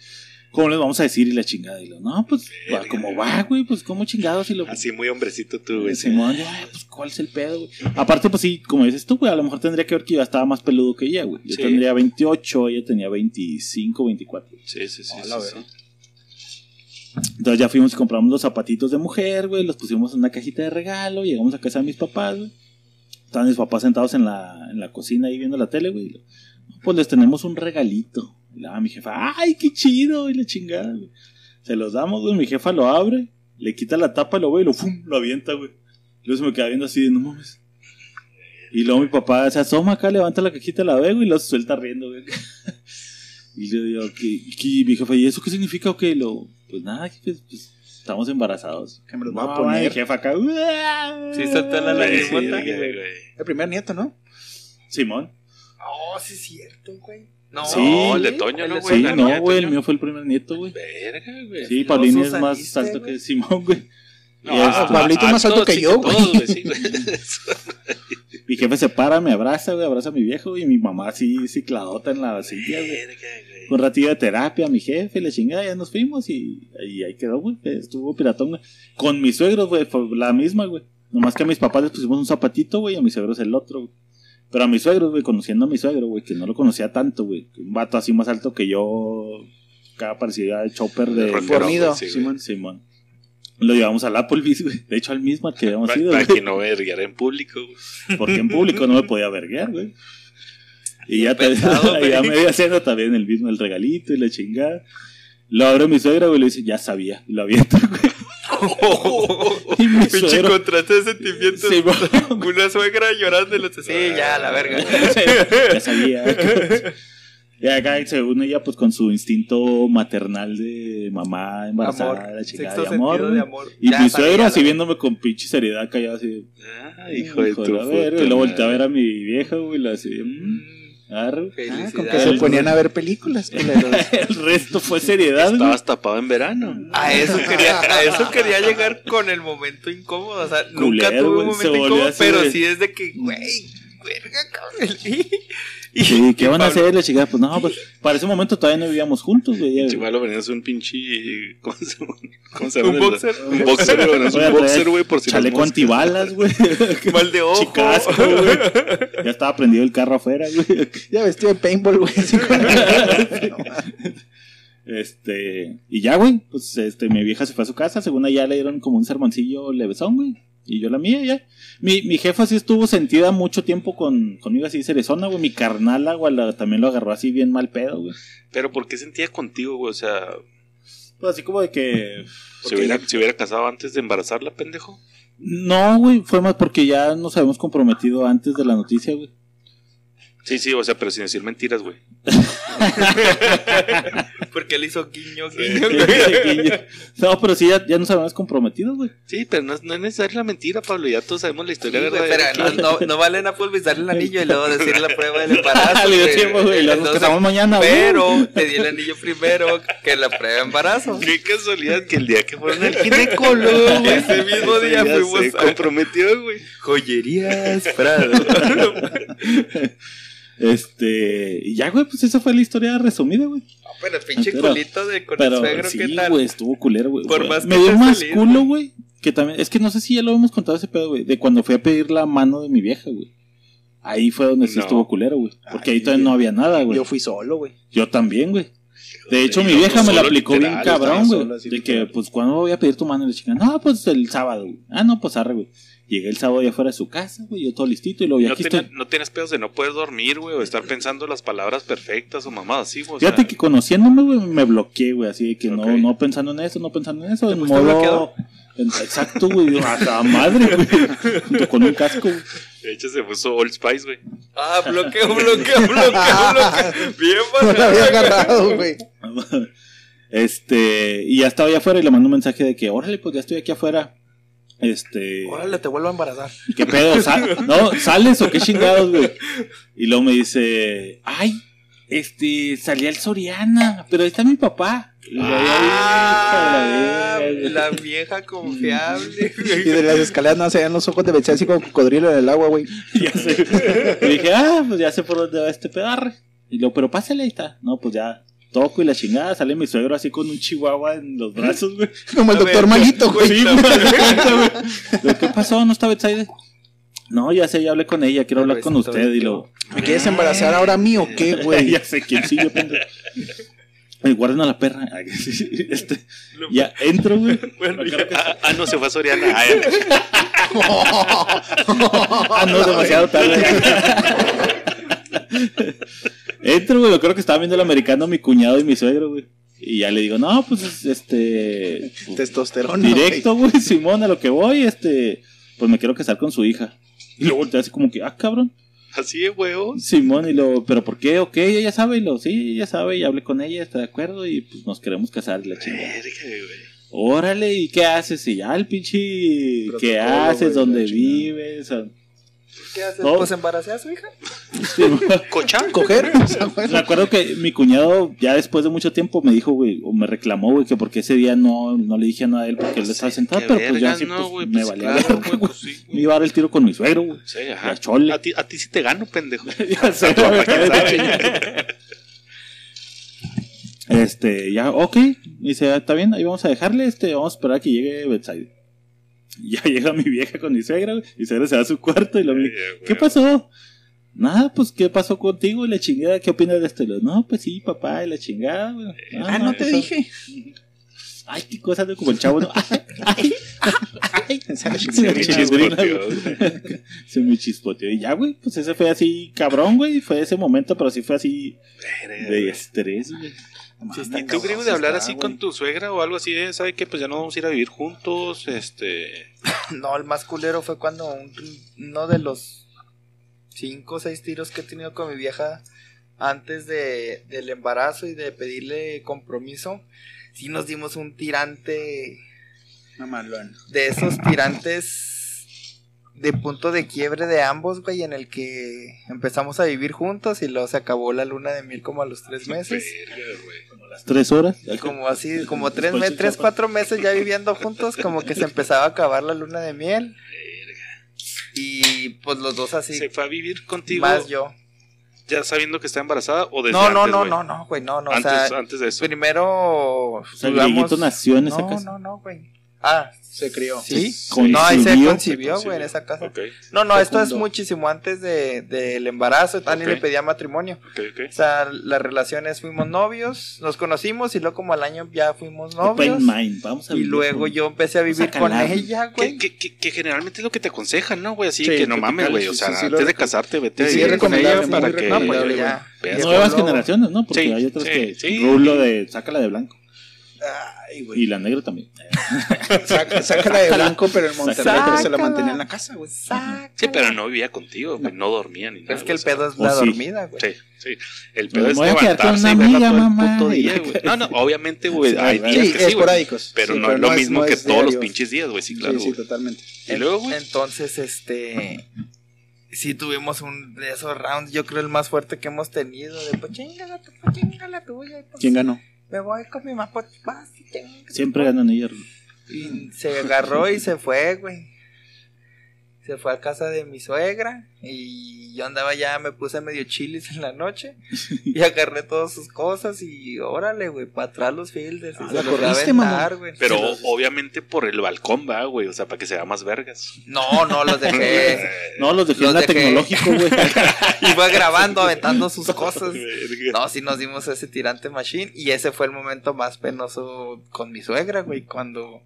¿Cómo les vamos a decir y la chingada? Y lo, no, pues, va, como va, güey, pues, ¿cómo chingados? Y lo, Así muy hombrecito tú, güey. Simón, yo, "Ay, pues, ¿cuál es el pedo, güey? Aparte, pues sí, como dices tú, güey, a lo mejor tendría que ver que yo estaba más peludo que ella, güey. Yo Sí. tendría 28, ella tenía 25, 24. Sí, sí, sí. A sí, sí. Entonces ya fuimos y compramos los zapatitos de mujer, güey, los pusimos en una cajita de regalo, llegamos a casa de mis papás, güey. Estaban mis papás sentados en la, en la cocina ahí viendo la tele, güey. Pues les tenemos un regalito. Y la mi jefa, ¡ay, qué chido! Y la chingada, güey. Se los damos, güey. Mi jefa lo abre, le quita la tapa, lo ve y lo, ¡fum! lo avienta, güey. Y luego se me queda viendo así de, no mames. Y luego mi papá se asoma acá, levanta la cajita, la ve, güey, y lo suelta riendo, güey. y yo digo, ¿qué, mi jefa, ¿y eso qué significa o qué? Lo, pues nada, pues, pues, estamos embarazados. Que me los voy a poner. Mi jefa acá. Sí, soltó la Güey, lagrimota. sí, güey, güey. El primer nieto, ¿no? Simón. Oh, sí es cierto, güey. No, Sí. El de Toño, ¿no, güey? Sí, la no, güey, el mío fue el primer nieto, güey. Verga, güey. Sí, Paulín es más alto güey. que Simón, güey. No, ah, Pablito ah, más alto que yo, güey. sí, güey. Mi jefe se para, me abraza, güey, abraza a mi viejo y mi mamá así cicladota en la silla, güey. Verga, güey. Un ratillo de terapia, mi jefe, la chingada, ya nos fuimos y, y ahí quedó, güey. Estuvo piratón, güey. Con mis suegros, güey, fue la misma, güey. Nomás que a mis papás les pusimos un zapatito, güey, y a mis suegros el otro, güey. Pero a mis suegros, güey, conociendo a mi suegro, güey, que no lo conocía tanto, güey. Un vato así más alto que yo, cada parecía el chopper de... Fornido, sí. Simón. Simón. Lo llevamos al Applebee's, güey. De hecho, al mismo al que habíamos ido, para que no verguiara en público, güey. Porque en público no me podía verguear, güey. Y ya, te, Pensado, ya media cena también el mismo, el regalito y la chingada. Lo abre mi suegra, güey, y le dice, ya sabía. Y lo avienta, güey. Y mi Pinche suegro- contraste de sentimientos. Sí, güey. Una suegra llorando y los sí, ya, la verga. ya sabía. Y acá, según ella, pues con su instinto maternal de mamá embarazada, Amor. la chingada Sexto de amor. de. Y Ya mi suegro así viéndome con pinche seriedad, callado así. Ah, hijo de tu la verga. Y luego volteé a ver a mi vieja, güey, y la así. mm, arre. Ah, con que se ponían a ver películas. El resto fue seriedad, güey. Estabas tapado en verano. A eso quería, a eso quería llegar con el momento incómodo. O sea, nunca tuve un momento incómodo, pero sí es de que, güey, verga, cabrón. Y, Sí, ¿qué y van a hacer? La chica, pues no, pues para ese momento todavía no vivíamos juntos, güey. ya- Igual lo venías un pinche. ¿Cómo se llama? ¿Cómo se llama? Un boxer. Un boxer, güey. venías Un boxer, güey, por si Chaleco antibalas, güey. Mal de ojo. Chicasco, güey. Ya estaba prendido el carro afuera, güey. Ya vestido de paintball, güey. así con- Este, y ya, güey, pues este, mi vieja se fue a su casa, según ella le dieron como un sermoncillo levesón, güey. Y yo la mía, ya. Mi, mi jefa sí estuvo sentida mucho tiempo con, conmigo así cerezona, güey. Mi carnala, güey, la- también lo agarró así bien mal pedo, güey. Pero ¿por qué sentía contigo, güey? O sea, Pues así como de que. ¿se hubiera, se hubiera casado antes de embarazarla, pendejo? No, güey, fue más porque ya nos habíamos comprometido antes de la noticia, güey. Sí, sí, o sea, pero sin decir mentiras, güey. Porque él hizo guiño, guiño, güey. no, pero sí, ya, ya nos habíamos comprometido, güey. Sí, pero no, es- no es necesaria la mentira, Pablo. Ya todos sabemos la Sí, historia güey, verdadera. pero no, no, no vale nada pues darle el anillo y luego decir la prueba del embarazo. Al mismo güey. Entonces, casamos mañana, güey. Pero te di el anillo primero que la prueba de embarazo. Qué casualidad que el día que fueron al ginecólogo, güey, Ese mismo día fuimos se a- comprometió, güey. Joyerías Prado. Este, y ya, güey, pues esa fue la historia resumida, güey. No, pero el pinche Pero- culito de con el suegro, ¿qué sí, tal? güey, estuvo culero, güey. Por Fue- más que Me dio más feliz, culo, güey. Que también, es que no sé si ya lo hemos contado ese pedo, güey. De cuando fui a pedir la mano de mi vieja, güey. Ahí fue donde sí estuvo culero, güey. Porque ahí todavía no había nada, güey. Yo fui solo, güey. Yo también, güey. De hecho, mi vieja me la aplicó literal, bien cabrón, güey. De que, pues, ¿cuándo voy a pedir tu mano? Y la chica, no, pues el sábado, güey. Ah, no, pues arre, güey. Llegué el sábado ya fuera de su casa, güey. Yo todo listito y lo vi No, aquí. estoy. no tienes pedos de no poder dormir, güey, o estar pensando las palabras perfectas o mamadas así, güey. sea, Fíjate que conociéndome, güey, me bloqueé, güey. Así de que no, no pensando en eso, no pensando en eso. En modo. bloqueado? en- exacto, güey. yo, A la madre, güey. Junto con un casco, güey. De hecho, se puso Old Spice, güey. Ah, bloqueo, bloqueo, bloqueo, bloqueo. Bien, No la había agarrado, güey. Este, y ya estaba allá afuera y le mando un mensaje de que, órale, pues ya estoy aquí afuera. Este, Órale, te vuelvo a embarazar. ¿qué pedo? Sa- ¿No? ¿Sales o qué chingados, güey? Y luego me dice, ay, este, salí al Soriana, pero ahí está mi papá. Ah, "Ay, hija de la la verga". vieja confiable. Y de las escaleras no se veían los ojos de Betsy así como cocodrilo en el agua, güey. Ya sé. Y dije, ah, pues ya sé por dónde va este pedarre. Y luego, pero pásale, ahí está. No, pues ya toco y la chingada. Sale mi suegro así con un chihuahua en los brazos, güey. Como el doctor Maguito, güey. Sí, güey, ¿Qué pasó? ¿No está Betsaide? No, ya sé, ya hablé con ella, quiero hablar con usted. Y lo. ¿Me quieres embarazar ahora a mí o qué, güey? ya sé quién sí, yo pendejo. Guarden a la perra. Este, ya entro, güey. Bueno, Ah, ah, no, se fue a Soriana. Ah. Ah, no, demasiado tarde. Entro, güey. Creo que estaba viendo el americano mi cuñado y mi suegro, güey. Y ya le digo, no, pues es- este. Testosterona. Directo, güey, Simón, a lo que voy, este. Pues me quiero casar con su hija. Y luego volteé así como que, ah, cabrón. Así de huevos. Simón, y lo, pero ¿por qué? Ok, ella sabe, y lo, sí, ella sabe, y hablé con ella, está de acuerdo, y pues nos queremos casar, la güey. Órale, ¿y qué haces? Y ya el pinche, ¿qué haces? ¿Dónde vives? O- ¿Qué haces? No. Pues embaracé a su hija. ¿Cochar? ¿Coger? Me acuerdo que mi cuñado, ya después de mucho tiempo, me dijo, güey, o me reclamó, güey, que porque ese día no, no le dije nada a él porque él estaba sentado, pero pues yo así no, pues, me pues, valía claro, pues sí, Me iba a dar el tiro con mi suegro, güey. Sí, ajá. Chole. A ti, a ti sí te gano, pendejo. Ya sé. Este, ya, ok. Dice, "Ah, está bien, ahí vamos a dejarle, este, vamos a esperar a que llegue Betside. Ya llega mi vieja con mi suegra, güey. Mi suegra se va a su cuarto y lo Ay, ¿Qué pasó? Nada, pues, ¿qué pasó contigo y la chingada? ¿Qué opinas de esto? Y lo, No, pues sí, papá, y la chingada, güey. Ah, no te eso- dije. Ay, qué cosa de como el chavo, ¿no? Ay, ay, Sale Se Se me chispoteó. Se me chispoteó. Y ya, güey, pues ese fue así cabrón, güey. Fue ese momento, pero sí fue así de estrés, güey. ¿Y tú, de hablar así con tu suegra o algo así? de, ¿Sabe que Pues ya no vamos a ir a vivir juntos. Este. No, el más culero fue cuando un- uno de los cinco o seis tiros que he tenido con mi vieja antes de, del embarazo y de pedirle compromiso, sí nos dimos un tirante Mamalón. de esos tirantes de punto de quiebre de ambos, güey, en el que empezamos a vivir juntos y luego se acabó la luna de miel como a los tres meses. Verga, güey. Tres horas. Y como así, como tres, me- tres cuatro meses ya viviendo juntos, como que se empezaba a acabar la luna de miel. Y pues los dos así, ¿Se fue a vivir contigo más yo. ya sabiendo que está embarazada o desde No, no, antes, no, no, no, güey, no, no, antes, o sea, antes de eso. primero O sea, el nació en esa no, casa. no, no, güey. Ah, Se crió. sí. No, ahí se Concibió. güey, en esa casa. No, no, esto es muchísimo antes de, del embarazo. Tani Ok. le pedía matrimonio. ok, ok. O sea, las relaciones fuimos novios, nos conocimos y luego como al año ya fuimos novios. Open mind. Vamos a Y vivir luego yo empecé a vivir con ella, Que, güey. que, que, que generalmente es lo que te aconsejan, ¿no, güey? Así Sí, que no mames, güey. O sea, sí, sí, antes de casarte, vete a Sí, vivir es con ella recomendable, para que. No, pues ya. Nuevas generaciones, ¿no? Porque hay otras que. Rulo de sácala de blanco. Ay, Y la negra también. Saca- Sácala de blanco, pero en Monterrey, pero se la Sácala. mantenía en la casa, güey. Sácala. Sí, pero no vivía contigo, güey. No dormía ni nada. Es que el güey, o sea, pedo es la sí. dormida, güey. Sí, sí. El pedo Me es voy a quedar con levantarse una y verla amiga, todo el mamá, puto día, la- güey. No, no, obviamente, güey. Sí, Hay días Sí, que sí, güey. esporádicos. Pero Sí, no es lo mismo que todos los pinches días, güey. Sí, claro. Sí, totalmente. Y luego, güey. Entonces, este. Sí, tuvimos un de esos rounds, yo creo el más fuerte que hemos tenido. De pues chingala tú, pues chingala tuya. y, pues, ¿Quién ganó? Me voy con mi mamá, pues vas. Siempre ganan ellos. Y se agarró y se fue, güey. Se fue a casa de mi suegra y yo andaba ya, me puse medio chilis en la noche y agarré todas sus cosas y órale, güey, para atrás los fields. Ah, y se los corriste, aventar, güey. Pero los- obviamente por el balcón, va, güey. O sea, para que se vea más vergas. No, no, los dejé. No, los dejé Los en la dejé. tecnológico, güey. y fue grabando, aventando sus cosas. No, sí nos dimos ese tirante machine y ese fue el momento más penoso con mi suegra, güey, cuando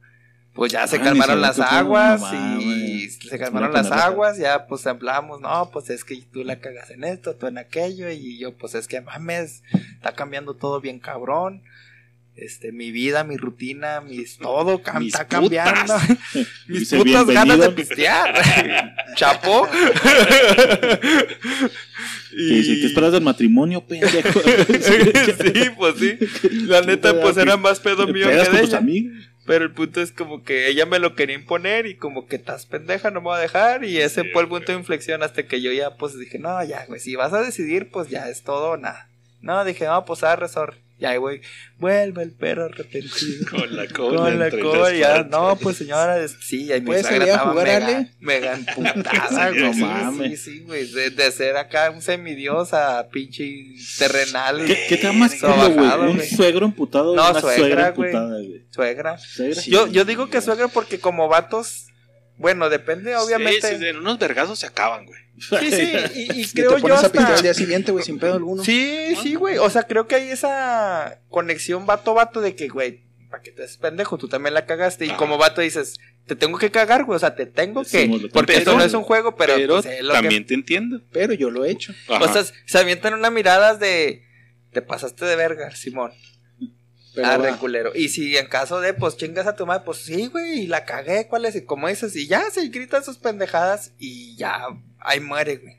pues ya se Ah, calmaron sabía las aguas mamá, y se calmaron las aguas, ya pues hablamos, no, pues es que tú la cagas en esto, tú en aquello y yo pues es que mames, está cambiando todo bien cabrón. Este, mi vida, mi rutina, mis todo cam- Mis está cambiando. mis putas ganas de pistear. Chapo. Que dice, ¿qué esperas del matrimonio, pendejo? sí, pues sí. La neta, pues era más pedo ¿Te mío que de tus ella. Pero el punto es como que ella me lo quería imponer y como que estás pendeja, no me va a dejar. Y ese fue el punto de inflexión hasta que yo ya pues dije, no, ya, güey, si vas a decidir, pues ya es todo o nada. No, dije, no, pues a resort. Ya, güey, vuelve el perro arrepentido. Con la cola. Con la entre cola, ya, no, pues señora, sí, ¿Puedes suegra salir a jugar, mega, Ale? mega emputada, no sí, mames. sí, sí, güey, de, de ser acá un semidios a pinche terrenal. ¿Qué, qué te da más güey? ¿Un suegro emputado No, una suegra, suegra, güey. emputada, güey? Suegra. ¿Suegra? Yo, yo digo que suegra porque como vatos, bueno, depende obviamente. Sí, sí, en unos vergazos se acaban, güey. Sí, sí, y, y Y creo te yo pones a pintar hasta... al día siguiente, güey, sin pedo alguno. Sí, sí, güey. O sea, creo que hay esa conexión vato-vato de que, güey, para que te des pendejo, tú también la cagaste. Y Ajá. como vato dices, te tengo que cagar, güey. O sea, te tengo que. Porque esto no es un juego, pero. Pero, pues, es lo que- también te entiendo. Pero yo lo he hecho. Ajá. O sea, se avientan una mirada de. Te pasaste de verga, Simón. Pero Arre, va. culero. Y si en caso de, pues chingas a tu madre, pues sí, güey, y la cagué, ¿cuál es? Y como dices, y ya se gritan sus pendejadas y ya, ahí muere, güey.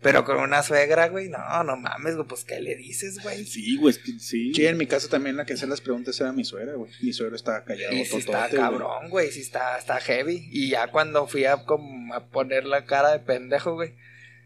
Pero con una suegra, güey, no, no mames, güey, pues ¿qué le dices, güey? Sí, güey, es que sí. Sí, en mi caso también la que hacía las preguntas era mi suegra, güey. Mi suegro estaba callado. Y sí está cabrón, güey, sí está, está heavy. Y ya cuando fui a, como, a poner la cara de pendejo, güey.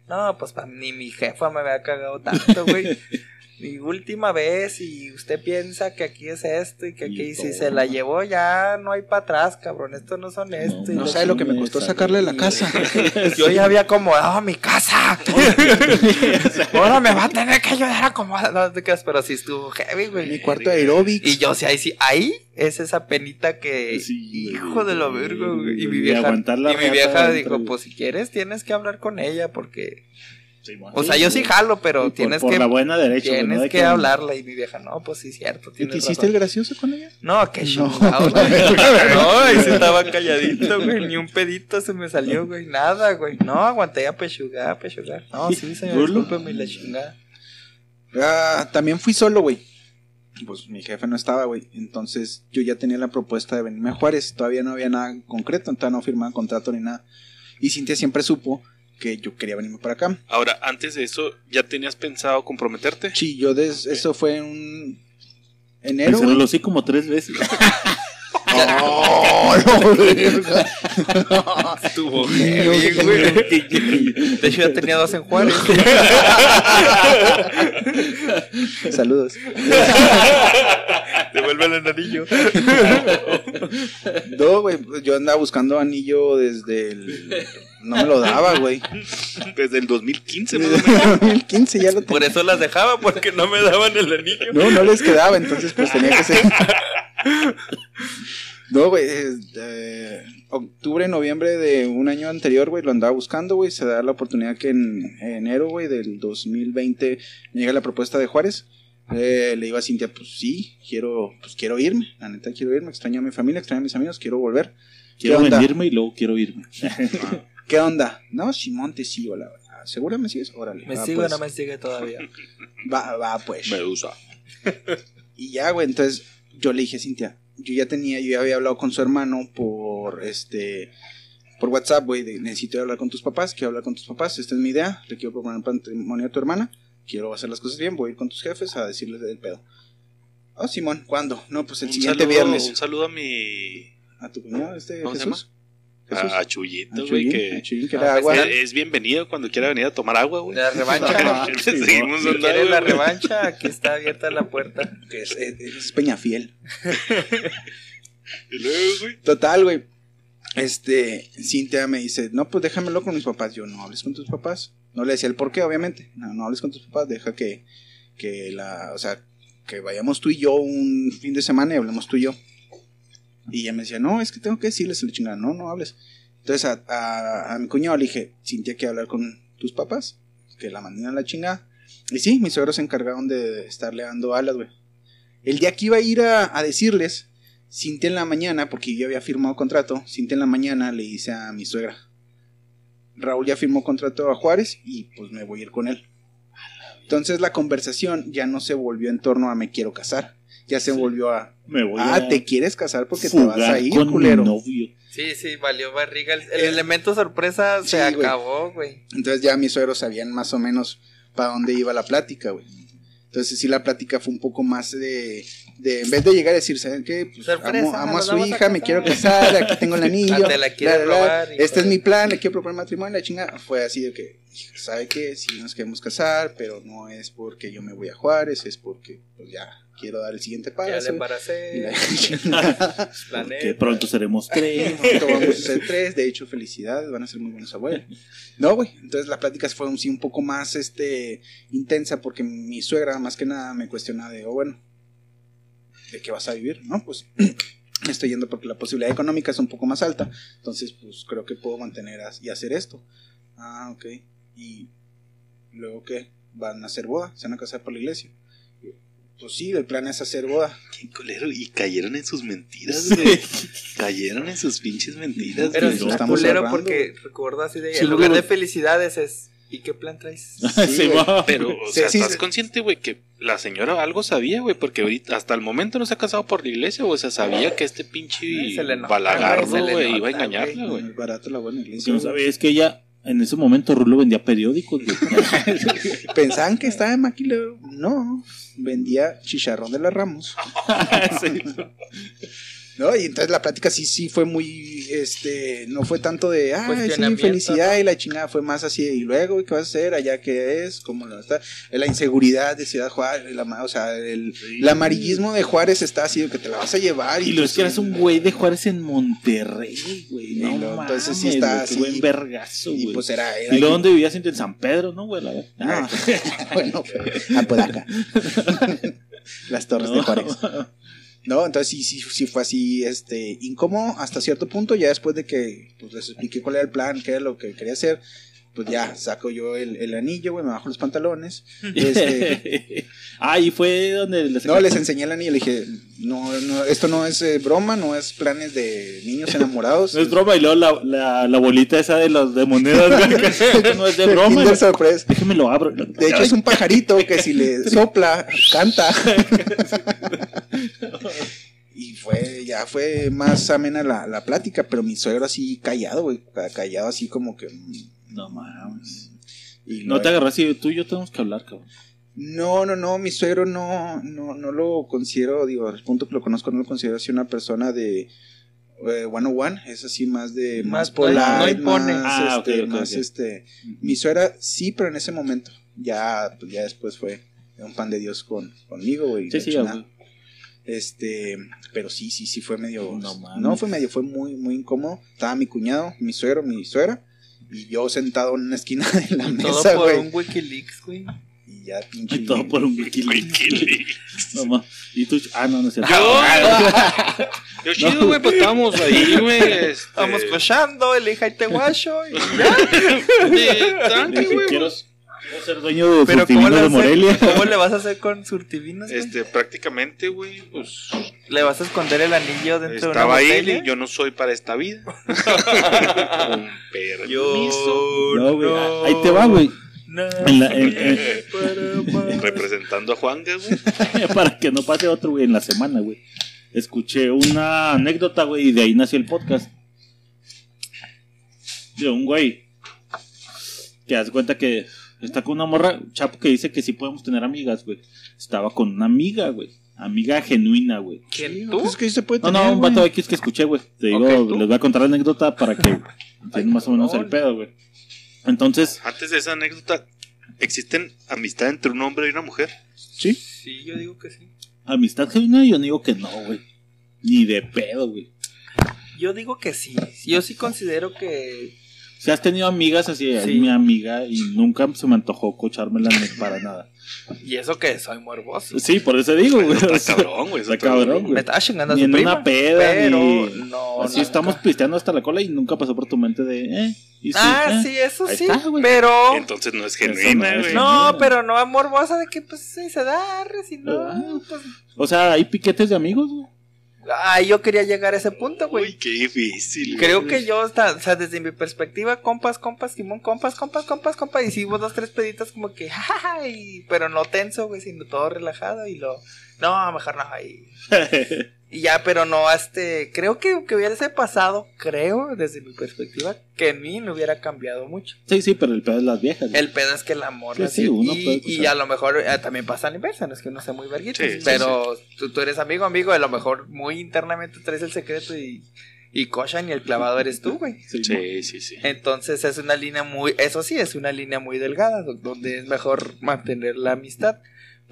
No, pues pa- ni mi jefa me había cagado tanto, güey. mi última vez y usted piensa que aquí es esto y que Y aquí si se la llevó ya no hay para atrás, cabrón. Esto no son esto. y No lo- sabe lo que me costó sacarle la casa. Yo ya había acomodado mi casa. Ahora me va a tener que ayudar a acomodar. No pero sí estuvo heavy, güey. Mi cuarto de aeróbics. Y yo, sí, ahí sí, ahí es esa penita que. Sí, hijo de la verga, güey. Y mi Y vieja. y mi vieja dijo. Pues si quieres, tienes que hablar con ella, porque. Sí, bueno. O sea, yo sí jalo, pero Y por- tienes por que. la buena derecha, güey, Tienes no que que- hablarla. Y mi vieja, no, pues sí, cierto. ¿Y te hiciste razón". el gracioso con ella? No, qué No. chingado, güey. No, ahí sí estaba calladito, güey. Ni un pedito se me salió, güey. Nada, güey. No, aguanté a pechugar, pechugar. No, sí, señor, discúlpeme y la chingada. Ah, también fui solo, güey. Pues mi jefe no estaba, güey. Entonces yo ya tenía la propuesta de venirme a Juárez. Todavía no había nada concreto, todavía no firmaba contrato ni nada. Y Cintia siempre supo que yo quería venirme para acá. Ahora, antes de eso, ¿ya tenías pensado comprometerte? Sí, yo des, eso fue en enero. güey. los hocico como tres veces. ¡Oh, no! Estuvo güey. De hecho, ya tenía dos en Juárez. Saludos. Devuelve el anillo. No, güey, yo andaba buscando anillo desde el... No me lo daba, güey. Desde el 2015, más o menos. Desde el 2015 ya lo tenía. Por eso las dejaba, porque no me daban el anillo. No, no les quedaba, entonces pues tenía que ser. No, güey, eh, eh, octubre, noviembre de un año anterior, güey, lo andaba buscando, güey, se da la oportunidad que en enero, güey, del 2020 me llega la propuesta de Juárez. Eh, le digo a Cintia, pues sí, quiero, pues quiero irme, la neta quiero irme, extraño a mi familia, extraño a mis amigos, quiero volver. Quiero venirme y luego quiero irme. ¿Qué onda? No, Simón, te sigo, la verdad. ¿Segura me sigues? Órale. ¿Me va, sigue o pues. no me sigue todavía? Va, va, pues. Medusa. Y ya, güey, entonces yo le dije a Cintia, yo ya tenía, yo ya había hablado con su hermano por este, por WhatsApp, güey, necesito hablar con tus papás, quiero hablar con tus papás, esta es mi idea, le quiero proponer patrimonio a tu hermana, quiero hacer las cosas bien, voy a ir con tus jefes a decirles del pedo. Oh, Simón, ¿cuándo? No, pues el Un siguiente saludo, viernes. Un saludo a mi. ¿A tu cuñado, este ¿Cómo se Jesús? Jesús. A, a A Chuyito, güey, que. a Chuyín, que Ah, era agua. Es, es bienvenido cuando quiera venir a tomar agua, güey. La revancha. Seguimos Si andando, quieres la revancha, aquí está abierta la puerta. que es, es, es Peñafiel. Y luego, güey. Total, güey. Este, Cintia me dice, no, pues déjamelo con mis papás. Yo, no hables con tus papás. No le decía el por qué, obviamente. No, no hables con tus papás, deja que, que la, o sea, que vayamos tú y yo un fin de semana y hablemos tú y yo. Y ella me decía, no, es que tengo que decirles, le chingada, no, no hables. Entonces a, a, a mi cuñado le dije, Cintia, que hablar con tus papás, que la manden a la chingada. Y sí, mis suegros se encargaron de estarle dando alas, güey. El día que iba a ir a, a decirles, Cintia en la mañana, porque yo había firmado contrato, Cintia en la mañana le dice a mi suegra, Raúl ya firmó contrato a Juárez y pues me voy a ir con él. Entonces la conversación ya no se volvió en torno a me quiero casar, ya se volvió a, Me voy ah, a te quieres casar porque te vas a ir, con mi culero. novio. Sí, sí, valió barriga. El, el elemento sorpresa se Sí, acabó, güey. Entonces ya mis suegros sabían más o menos para dónde iba la plática, güey. Entonces sí la plática fue un poco más de, de en vez de llegar a decir, ¿saben qué? Pues Sorpresa, amo, amo a su a hija, me quiero casar, aquí tengo el anillo. Ah, te la robar, hijo Este es de- mi plan, le quiero proponer matrimonio, la chinga. Fue así de que, "Hija, ¿sabe qué? Sí nos queremos casar, pero no es porque yo me voy a Juárez, es porque pues ya quiero dar el siguiente paso. Ya le embaracé. planeé. Que pronto seremos tres. Pronto vamos a ser tres, de hecho, felicidades, van a ser muy buenos abuelos. No, güey, entonces la plática fue un, sí un poco más este intensa porque mi suegra más que nada me cuestiona de, oh, bueno, ¿de qué vas a vivir? No, pues me estoy yendo porque la posibilidad económica es un poco más alta, entonces pues creo que puedo mantener y hacer esto. Ah, ok. ¿Y luego qué? ¿Van a hacer boda? ¿Se van a casar por la iglesia? Pues sí, el plan es hacer boda. Qué culero. Y cayeron en sus mentiras, güey. cayeron en sus pinches mentiras, Pero güey. sí, está estamos culero cerrando. porque recuerdo así de. Sí, en lugar de felicidades es. ¿Y qué plan traes? Sí. Pero, o Sí, sea, sí, ¿estás sí. consciente, güey, que la señora algo sabía, güey? Porque ahorita, hasta el momento no se ha casado por la iglesia, o sea, sabía que este pinche balagardo, güey, iba a engañarla, güey. es barato la buena iglesia. no sabía es que ella En ese momento Rulo vendía periódicos. Pensaban que estaba en maquilero. No, vendía chicharrón de las Ramos. Sí. ¿no? Y entonces la plática sí, sí fue muy, este, no fue tanto de, ah, sí, felicidad y la chingada, fue más así, y luego, ¿qué vas a hacer? ¿Allá qué es? ¿Cómo lo está? La inseguridad de Ciudad Juárez, la, o sea, el, el amarillismo de Juárez está así, que te la vas a llevar. Y lo pues, es que eras un güey de Juárez en Monterrey, güey. No Y lo- entonces mames, sí está güey, qué así. buen vergazo, Y güey. pues era... era ¿Y luego dónde vivías? En San Pedro, ¿no, güey? La verdad. Ah, bueno, Apodaca. Las torres de. Juárez. No, entonces sí, sí, sí fue así, este, incómodo hasta cierto punto, ya después de que pues, les expliqué cuál era el plan, qué era lo que quería hacer, pues ya saco yo el, el anillo, güey, me bajo los pantalones. Este, ah, y fue donde les no, les enseñé el anillo, le dije, no, no, esto no es eh, broma, no es planes de niños enamorados. No es broma, y luego la, la, la bolita esa de los de monedas, güey, no es de broma. Kinder Surprise. Déjeme lo abro. De hecho, es un pajarito que si le sopla, canta. Y fue, ya fue más amena la, la plática, pero mi suegro así callado, güey. ca- Callado así como que. No mames. y No te agarras y tú y yo tenemos que hablar, cabrón. No, no, no, mi suegro no, no, no lo considero, digo, al punto que lo conozco, no lo considero así una persona de eh, one on one, es así más de, más, Más- polite, no impone. más, Ah, este, más ok. este, mi suegra sí, pero en ese momento, ya, pues ya después fue un pan de Dios con, conmigo, güey. Sí, sí, güey. Este, pero sí, sí, sí fue medio. No mames. No, fue medio, fue muy, muy incómodo. Estaba mi cuñado, mi suegro, mi suegra, y yo sentado en una esquina de la Todo mesa, por güey. un Wikileaks, güey. Y ya pinche. Y todo por un Wikileaks. Wikileaks. No. Y tú, ah, no, no es cierto. Yo chido, güey, pues estábamos ahí, güey. este, Estamos cochando, el hija y te guacho. Y tranqui, güey. Ser dueño de Pero ¿cómo Surtivino le, de vas a Morelia. hacer, ¿cómo le vas a hacer con surtivinos, güey? Este, prácticamente, güey, pues ¿Le vas a esconder el anillo dentro de una estaba ahí botella? y yo no soy para esta vida. Con permiso. No, güey. Ahí te va, güey. No, En la- en- en-. Representando a Juanga, güey. Para que no pase otro, güey, en la semana, güey. Escuché una anécdota, güey, y de ahí nació el podcast. De un güey que hace cuenta que está con una morra, chapo, que dice que sí podemos tener amigas, güey. Estaba con una amiga, güey. Amiga genuina, güey. ¿Quién tú? es que sí se puede No, tener, no, un güey. vato X que escuché, güey. Te digo, les voy a contar la anécdota para que entiendan más o menos el pedo, güey. Entonces, Antes de esa anécdota, ¿existen amistad entre un hombre y una mujer? Sí. Sí, yo digo que sí. amistad genuina, yo no digo que no, güey. Ni de pedo, güey. Yo digo que sí. Yo sí considero que. Si has tenido amigas así, es Sí. mi amiga y nunca se me antojó cochármela para nada. Y eso que soy morboso. Sí, por eso digo, güey. Está cabrón, güey. Está cabrón, Me güey. estaba chingando a Ni su en prima. una peda, pero ni- no. Así nunca. estamos pisteando hasta la cola y nunca pasó por tu mente de, eh. y sí, ah, eh. sí, eso sí. está, güey. pero. Entonces no es genuina, güey. No, pero no es morbosa de que pues se da, si no, Ah. pues. O sea, hay piquetes de amigos, güey. Ay, yo quería llegar a ese punto, güey. Uy, qué difícil. güey. Creo que yo, está, o sea, desde mi perspectiva, compas, compas, Simón, compas, compas, compas, compas, hicimos dos, tres peditas como que, jajaja, y- pero no tenso, güey, sino todo relajado y lo, no, mejor no, y, y ya, pero no, este, creo que, que hubiese pasado, creo, desde mi perspectiva, que en mí no hubiera cambiado mucho. sí, sí, pero el pedo es las viejas. El pedo es que el amor, Sí, así, sí, uno y, puede y a lo mejor eh, también pasa a la inversa, no es que uno sea muy verguito, Sí, sí, pero Tú, tú eres amigo, amigo, a lo mejor muy internamente traes el secreto y, y cochan y el clavado eres tú, güey. Sí, Sí, sí, sí. Entonces es una línea muy, eso sí, es una línea muy delgada, do- donde es mejor mantener la amistad.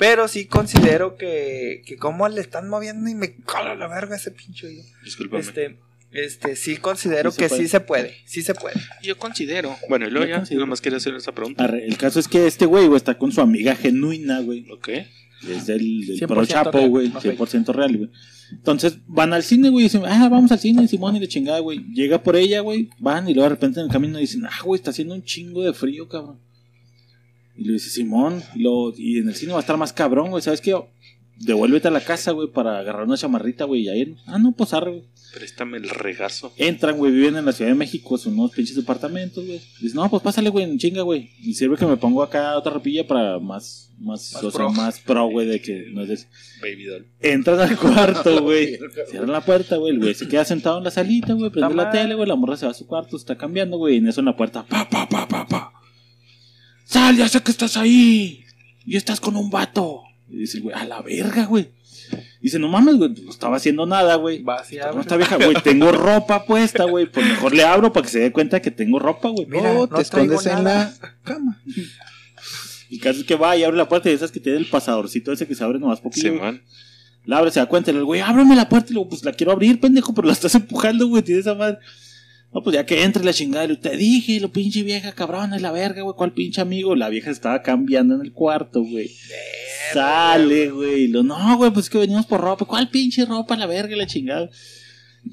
Pero sí considero que, que como le están moviendo y me cola la verga ese pinche oído. Discúlpame. Este, este, sí considero Sí que puede. sí se puede, sí se puede. Yo considero. Bueno, y luego Yo ya, considero. nomás quería hacer esa pregunta. Arre, el caso es que este güey, güey, está con su amiga genuina, güey. Ok. Es del, del 100% pro chapo, güey. no 100% real, güey. Entonces van al cine, güey. Y dicen, ah, vamos al cine, Simón y de chingada, güey. Llega por ella, güey. Van y luego de repente en el camino dicen, ah, güey, está haciendo un chingo de frío, cabrón. Y le dice, Simón. Y, luego, y en el cine va a estar más cabrón, güey. ¿Sabes qué? devuélvete a la casa, güey, para agarrar una chamarrita, güey. Y ahí, ah, no, pues arre, güey. Préstame el regazo. Entran, güey, viven en la Ciudad de México, son unos pinches departamentos, güey. Dices, no, pues pásale, güey, en chinga, güey. Y sirve que me pongo acá otra ropilla para más, más, Más o sea, pro. más pro, güey, de que no es. Baby doll. Entran al cuarto, güey. Cierran la puerta, güey. El güey se queda sentado en la salita, güey. Prende la tele, güey. La morra se va a su cuarto, está cambiando, güey. Y en eso en la puerta, pa, pa, pa, pa. Sal, ya sé que estás ahí. Y estás con un vato. Y dice el güey, a la verga, güey. Dice, no mames, güey. No estaba haciendo nada, güey. Vas y No está vieja, güey. Tengo ropa puesta, güey. Pues mejor le abro para que se dé cuenta que tengo ropa, güey. Mira, no te escondes en la cama. Y caso es que va y abre la puerta y esas que tiene el pasadorcito ese que se abre nomás poquito. Sí, man. La abre, se da cuenta, y el güey, ábreme la puerta. Y luego, pues la quiero abrir, pendejo, pero la estás empujando, güey, tiene esa madre. No, pues ya que entre la chingada, y lo- te dije, lo pinche vieja cabrona, y la verga, güey, cuál pinche amigo. La vieja estaba cambiando en el cuarto, güey. Sale, güey. Lo, no, güey, pues es que venimos por ropa. ¿Cuál pinche ropa, la verga, la chingada?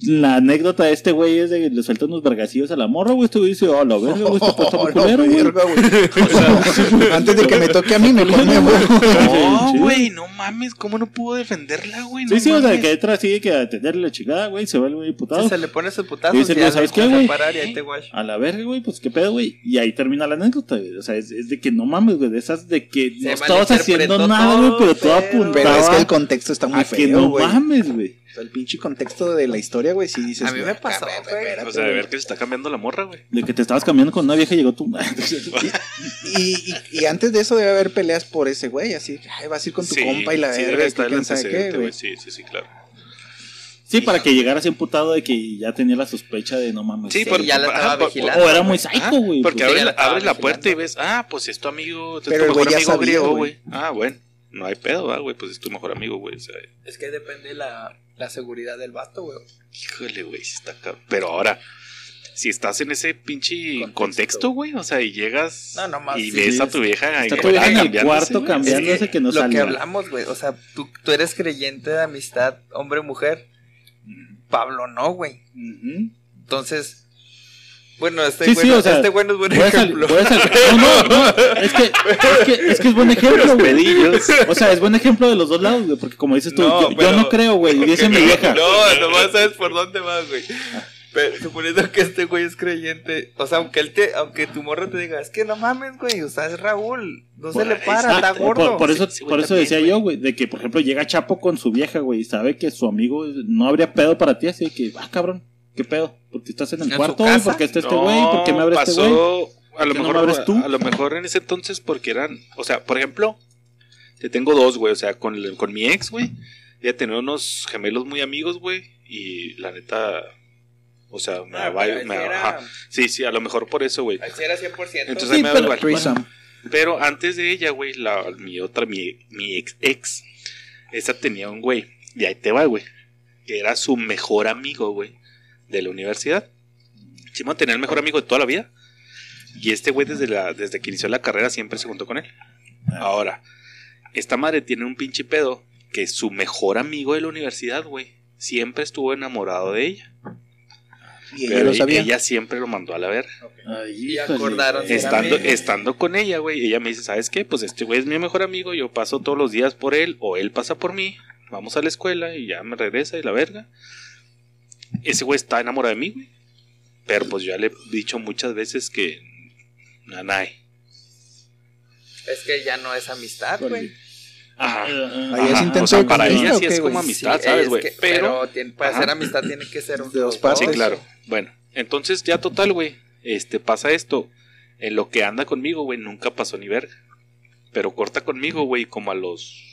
La anécdota de este güey es de que le suelta unos vergacillos a la morra, güey. Este güey dice, oh, la verga, güey, este está muy Oh, culero, güey. güey. Antes de que me toque a mí, me voy. No, Sí. güey, no mames, ¿cómo no pudo defenderla, güey? No Sí, sí, o sea, que detrás sigue que atenderle la chingada, güey. Se va el güey diputado. Si se le pone su putazo, Y dice, ya ¿sabes le qué, a güey? A la verga, güey, pues qué pedo, güey. Y ahí termina la anécdota, güey. O sea, es, es de que no mames, güey. De esas de que Se no estabas haciendo nada, güey, pero todo apuntaba Pero es que el contexto está muy a que feo, no güey. mames, güey. El pinche contexto de la historia, güey, sí dices. A mí me güey, pasó, espérate, güey. espérate, O sea, de güey. ver que se está cambiando la morra, güey. De que te estabas cambiando con una vieja y llegó tú. Y, y, y antes de eso debe haber peleas por ese güey, así que ay, vas a ir con tu Sí, compa y la sí, verga, debe estar que el quién sabe qué, antecedente, güey. güey. Sí, sí, sí, claro. sí, para que llegara así emputado de que ya tenía la sospecha de no mames. Sí, Sí, porque ya la estaba ajá, por- vigilando. O era muy psycho, güey. Porque pues. abres ya la la, estaba abres la vigilando. puerta y ves, ah, pues es tu amigo, es Pero tu güey ya amigo sabía, griego, güey. güey. Ah, bueno, no hay pedo, ah, güey, pues es tu mejor amigo, güey. O sea, Es que depende la, la seguridad del vato, güey. híjole, güey, está cabrón. Pero ahora, si estás en ese pinche Contexto. güey, o sea, y llegas No, no más, y sí, ves a es- tu vieja Está ahí, tu vieja en el cuarto güey. cambiándose que no lo salga. que hablamos, güey. O sea, tú, tú eres creyente de amistad hombre-mujer. Pablo no, güey. Entonces, bueno, este Sí, güey sí, no- o sea, este güey no es buen Voy a sal- ejemplo. voy a sal- No, no, no. Es que, es que, es que es buen ejemplo, güey. Pedillos. O sea, es buen ejemplo de los dos lados, güey. Porque como dices tú, No, yo, no creo, güey. Y dice mi vieja. No, nomás sabes por dónde vas, güey. Pero suponiendo que este güey es creyente, o sea, aunque él te, aunque tu morro te diga, es que no mames, güey, o sea, es Raúl, no se le para, está, está Por, gordo. por eso, Sí, sí, güey, por eso también, decía güey. yo, güey, de que, por ejemplo, llega Chapo con su vieja, güey, y sabe que su amigo no habría pedo para ti, así que, ah, cabrón, ¿qué pedo? Porque estás en el ¿En cuarto, porque está este güey, ¿por qué me abre este güey? pasó, a lo ¿Por qué no mejor me abres tú? A lo mejor en ese entonces porque eran, o sea, por ejemplo, te tengo dos, güey, o sea, con, el- con mi ex, güey, ella tenía unos gemelos muy amigos, güey, y la neta, o sea, me, Ah, va- me- ajá. sí, sí, a lo mejor por eso, güey. ese era 100%. Entonces Sí, ahí me da pero- igual. Threesome. Pero antes de ella, güey, la, mi otra, mi, mi ex, ex, esa tenía un güey, y ahí te va, güey, que era su mejor amigo, güey, de la universidad. Simón tenía el mejor amigo de toda la vida. Y este güey, desde, la, desde que inició la carrera, siempre se juntó con él. Ahora, esta madre tiene un pinche pedo que su mejor amigo de la universidad, güey, siempre estuvo enamorado de ella. Y ella Pero lo sabía. ella siempre lo mandó a la verga. Ay, Y acordaron Estando, estando con ella, güey, ella me dice, ¿sabes qué? Pues este güey es mi mejor amigo, yo paso todos los días por él, o él pasa por mí, vamos a la escuela y ya me regresa y la verga. Ese güey está enamorado de mí, güey. Pero pues yo ya le he dicho muchas veces que... Nanay. Es que ya no es amistad, güey. Ajá. Ah, ah, Ahí es intento o sea, para ella sí ¿o es como amistad, Sí, ¿sabes, es güey? que- Pero... pero tiene- para Ajá. ser amistad tiene que ser un De dos Sí, partes. claro. Bueno, entonces ya total, güey. Este, pasa esto. En lo que anda conmigo, güey, nunca pasó ni verga. Pero corta conmigo, güey, como a los...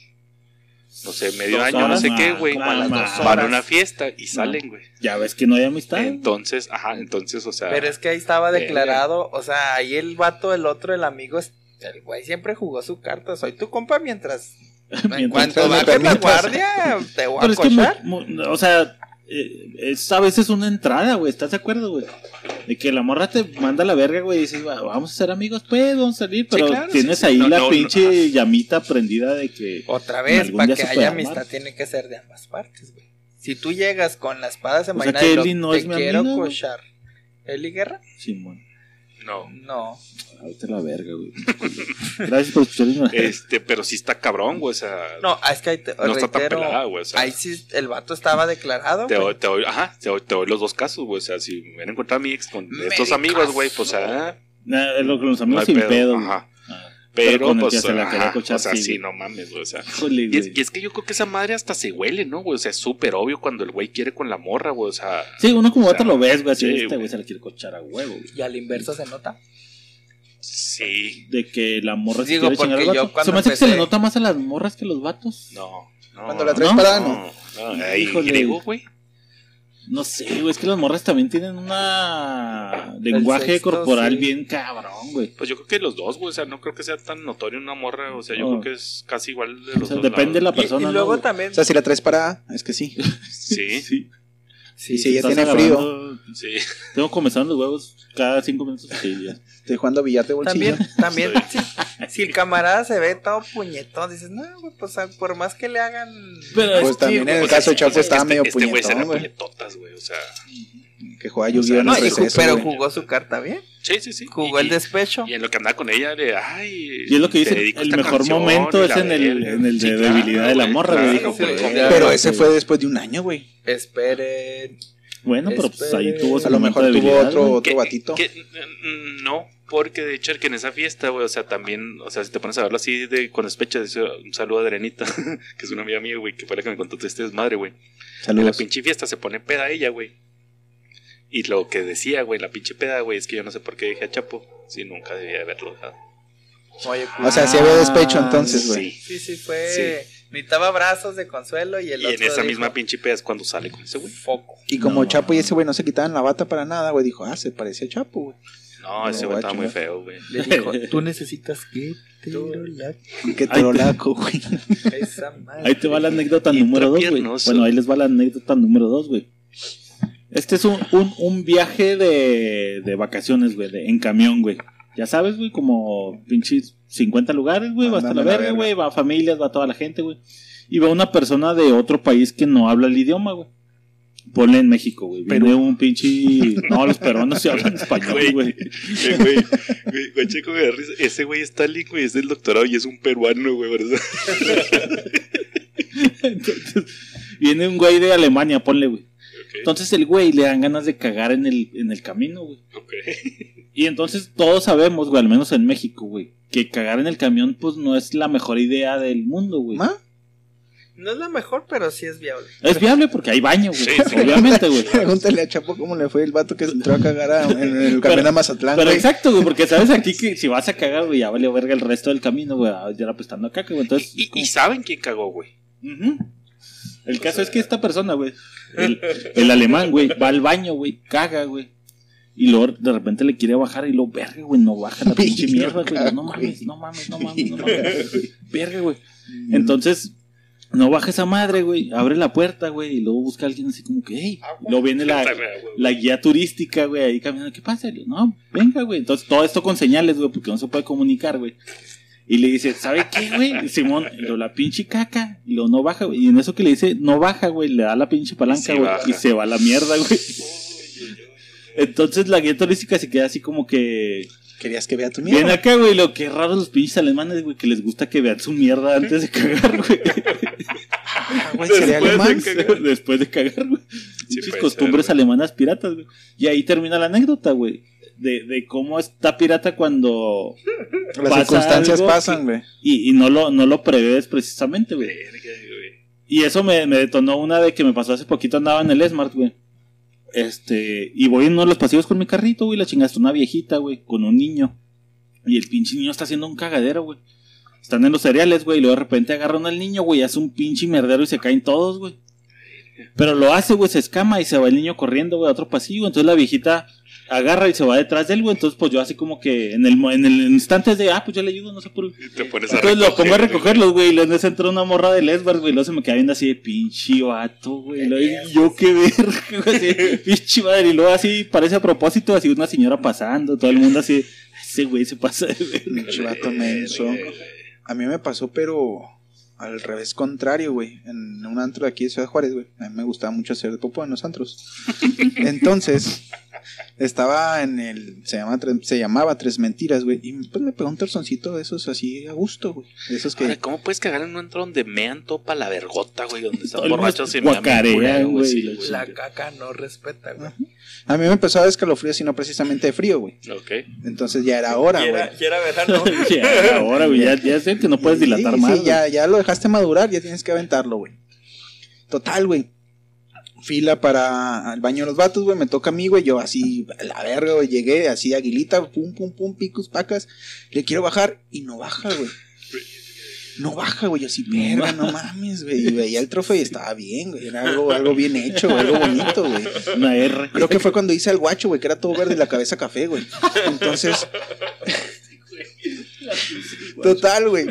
No sé, medio Dos año, no sé ma, qué, güey. Van a una fiesta y salen, güey. Ya ves que no hay amistad. Entonces, ajá, entonces, o sea... Pero es que ahí estaba declarado, o sea, ahí el vato, el otro, el amigo, es- el güey siempre jugó su carta. Soy tu compa mientras. en Mientras cuanto me baje la guardia, te voy Pero a es que, cochar. mu- o sea, eh, es a veces una entrada, güey. ¿Estás de acuerdo, güey? De que la morra te manda a la verga, güey. Y dices, "Va, vamos a ser amigos, pues, vamos a salir. Pero claro, tienes sí, sí. ahí No, la no, no, pinche llamita prendida de que. Otra vez, para que se haya amistad tiene que ser de ambas partes, güey. Si tú llegas con la espada sea desenvainada que y lo- Eli no te es mi quiero amiga, güey. cochar. ¿Eli Guerra? Simón. No. No. Ahorita la verga, güey. Gracias por escucharme. Este, pero sí está cabrón, güey. O sea, No, es que ahí te, no está tan pelada, güey. O sea, ahí sí el vato estaba declarado. te, doy, te doy- ajá, te doy, te doy los dos casos, güey. O sea, si me hubieran encontrado a mi ex con estos amigos, güey, pues, o sea, Nah, es lo que los no amigos hay sin pedo. Ajá. Pero, el pues, se la ajá, cochar, o sea, sí, no mames, güey. O sea, híjole, y es, güey. y es que yo creo que esa madre hasta se huele, ¿no, güey? O sea, es súper obvio cuando el güey quiere con la morra, güey. O sea, Sí, uno como o lo ves, güey. Así, sí, este güey. güey se la quiere cochar a huevo, güey. Y al inverso se nota. sí. De que la morra se Digo, quiere chingar al porque yo cuando Se me hace que se le nota más a las morras que a los vatos. No, no. Cuando la traes ¿No? parada, No, no. no. Ay, Híjole. griego, güey. No sé, güey. Es que las morras también tienen una lenguaje sexto, corporal sí. bien cabrón, güey. Pues yo creo que los dos, güey. O sea, no creo que sea tan notorio una morra. O sea, yo Oh. creo que es casi igual de O los sea, dos depende de la lados. Y- persona. y, luego ¿no, también. O sea, si la traes parada, es que sí. Sí, Sí. Y si ella Estás tiene frío, sí. Tengo comenzando los huevos cada cinco minutos. Sí, ya. estoy jugando billar de bolsillo. También, también, sí, si el camarada se ve todo puñetón, dices, no, güey, pues ah, por más que le hagan. Pero Pues es también en el caso de sí, Chapo o sea, es que estaba este- medio Este güey puñetón, puñetotas, güey. O sea, Que juega Yu-Gi-Oh! No, pero güey. jugó su carta bien. sí, sí, sí. Jugó Y- el despecho. Y en lo que andaba con ella, de ay. Y es lo que dice, el mejor canción momento es en el, en el de Sí, debilidad de la morra, güey. claro. Pero ese fue después de un año, güey. Esperen. Bueno, pero pues ahí tuvo A lo mejor tuvo otro, otro batito. mm, no, porque de hecho que en esa fiesta, güey, o sea, también, o sea, si te pones a verlo así de con despecho, dice, un saludo a Adrenita, que es una amiga mía, güey, que fue la que me contó todo este desmadre, güey. En la pinche fiesta se pone peda ella, güey. Y lo que decía, güey, la pinche peda, güey, es que yo no sé por qué dije a Chapo, si nunca debía haberlo dejado. Oye, O sea, sí había despecho Ah, entonces, güey. Sí. sí, sí, fue. Necesitaba brazos de consuelo y el Y otro. en esa dijo, misma pinche peda es cuando sale con ese güey. Foco. Y como No. Chapo y ese güey no se quitaban la bata para nada, güey, dijo, ah, se parecía a Chapo, güey. No, ese güey guacho, estaba muy feo, güey. Le dijo, tú necesitas que te la- Qué Ay, trolaco, güey. esa madre. Ahí te va la anécdota Y número dos, güey. Bueno, ahí les va la anécdota número dos, güey. Este es un, un, un viaje de, de vacaciones, güey, de- en camión, güey. Ya sabes, güey, como pinches 50 lugares, güey, va hasta la verga, güey, va familias, va toda la gente, güey. Y va una persona de otro país que no habla el idioma, güey. Ponle en México, güey. Viene Perú. un pinche... No, los peruanos sí hablan español, Güey. güey. Eh, güey, güey, güey, checo, risa. Ese güey está Stalin, güey, es del doctorado y es un peruano, güey, ¿verdad? Entonces, viene un güey de Alemania, ponle, güey. Entonces el güey le dan ganas de cagar en el, en el camino, güey. ok. Y entonces todos sabemos, güey, al menos en México, güey, que cagar en el camión, pues no es la mejor idea del mundo, güey. ¿Ma? No es la mejor, pero sí es viable. Es viable porque hay baño, güey. Sí, sí. Obviamente, güey. Pregúntale a Chapo cómo le fue el vato que se entró a cagar a- en el camión a Mazatlán, Pero güey. exacto, güey, porque sabes aquí que si vas a cagar, güey, ya vale verga el resto del camino, güey, ya era prestando caca, güey. Entonces, Y, y saben quién cagó, güey. Ujú. El caso es que esta persona, güey, el, el alemán, güey, va al baño, güey, caga, güey. Y luego de repente le quiere bajar y lo verga, güey, no baja la pinche mierda, güey. No mames, no mames, no mames, no mames. Verga, güey. Entonces, no baja esa madre, güey. Abre la puerta, güey. Y luego busca a alguien así como que, hey. Luego viene la, la guía turística, güey, ahí caminando. ¿Qué pasa? No, venga, güey. Entonces, todo esto con señales, güey, porque no se puede comunicar, güey. Y le dice, ¿sabe qué, güey? Simón, y lo la pinche caca. Y lo no baja, güey. Y en eso que le dice, no baja, güey, le da la pinche palanca, güey. y se va a la mierda, güey. Entonces la guía turística se queda así como que. Querías que vea tu mierda. acá, güey, lo que raro los pinches alemanes, güey, que les gusta que vean su mierda antes de cagar, güey. Ah, güey, sería Después de cagar. Después de cagar, güey. Sí, Pinches costumbres ser, alemanas piratas, güey. Y ahí termina la anécdota, güey. De, de cómo está pirata cuando. Las pasa circunstancias algo pasan, güey. Y, y no, lo, no lo prevés precisamente, güey. Y eso me, me detonó una de que me pasó hace poquito, andaba en el Smart, güey. Este, y voy en uno de los pasillos con mi carrito, güey, la chingaste una viejita, güey, con un niño. Y el pinche niño está haciendo un cagadero, güey. Están en los cereales, güey, y luego de repente agarran al niño, güey, y hace un pinche merdero y se caen todos, güey. Pero lo hace, güey, se escama y se va el niño corriendo, güey, a otro pasillo. Entonces la viejita agarra y se va detrás de él, güey. Entonces, pues yo así como que en el, mo- en el instante de, ah, pues yo le ayudo, no sé por Y te pones a entonces lo pongo a recoger, recogerlos, güey. Y luego en ese entró una morra de Lesbar, güey. Y luego se me queda viendo así de pinche vato, güey. Y yo qué verga, güey. Así, pinche madre. Y luego así parece a propósito, así una señora pasando. Todo el mundo así. Ese güey se pasa de verga. Pinche vato menso. A mí me pasó, pero al revés contrario, güey. En un antro de aquí de Ciudad Juárez, güey. A mí me gustaba mucho hacer de popó en los antros. Entonces, estaba en el. Se, llama, se llamaba Tres Mentiras, güey. Y pues me pegó un torzoncito de esos así a gusto, güey. De esos que. Ahora, ¿Cómo puedes cagar en un antro donde mean topa la vergota, güey? Donde están borrachos y güey, la güey. La caca no respeta, güey. A mí me empezó a dar escalofríos y no precisamente de frío, güey. Ok. Entonces ya era hora, güey. era, y era verano. Ya, ahora, güey, ya, ya sé que no puedes dilatar Sí, más. sí, ya, ya lo dejaste madurar, ya tienes que aventarlo, güey. Total, güey. Fila para el baño de los vatos, güey. Me toca a mí, güey. Yo así, a la verga, güey. Llegué así, aguilita, pum, pum, pum, picos, pacas. Le quiero bajar y no baja, güey. No baja, güey. Yo así, verga, no mames, güey. Y veía el trofeo y estaba bien, güey. Era algo, algo bien hecho, güey. Algo bonito, güey. Una R. Creo que fue cuando hice el guacho, güey, que era todo verde y la cabeza café, güey. Entonces. Total, güey.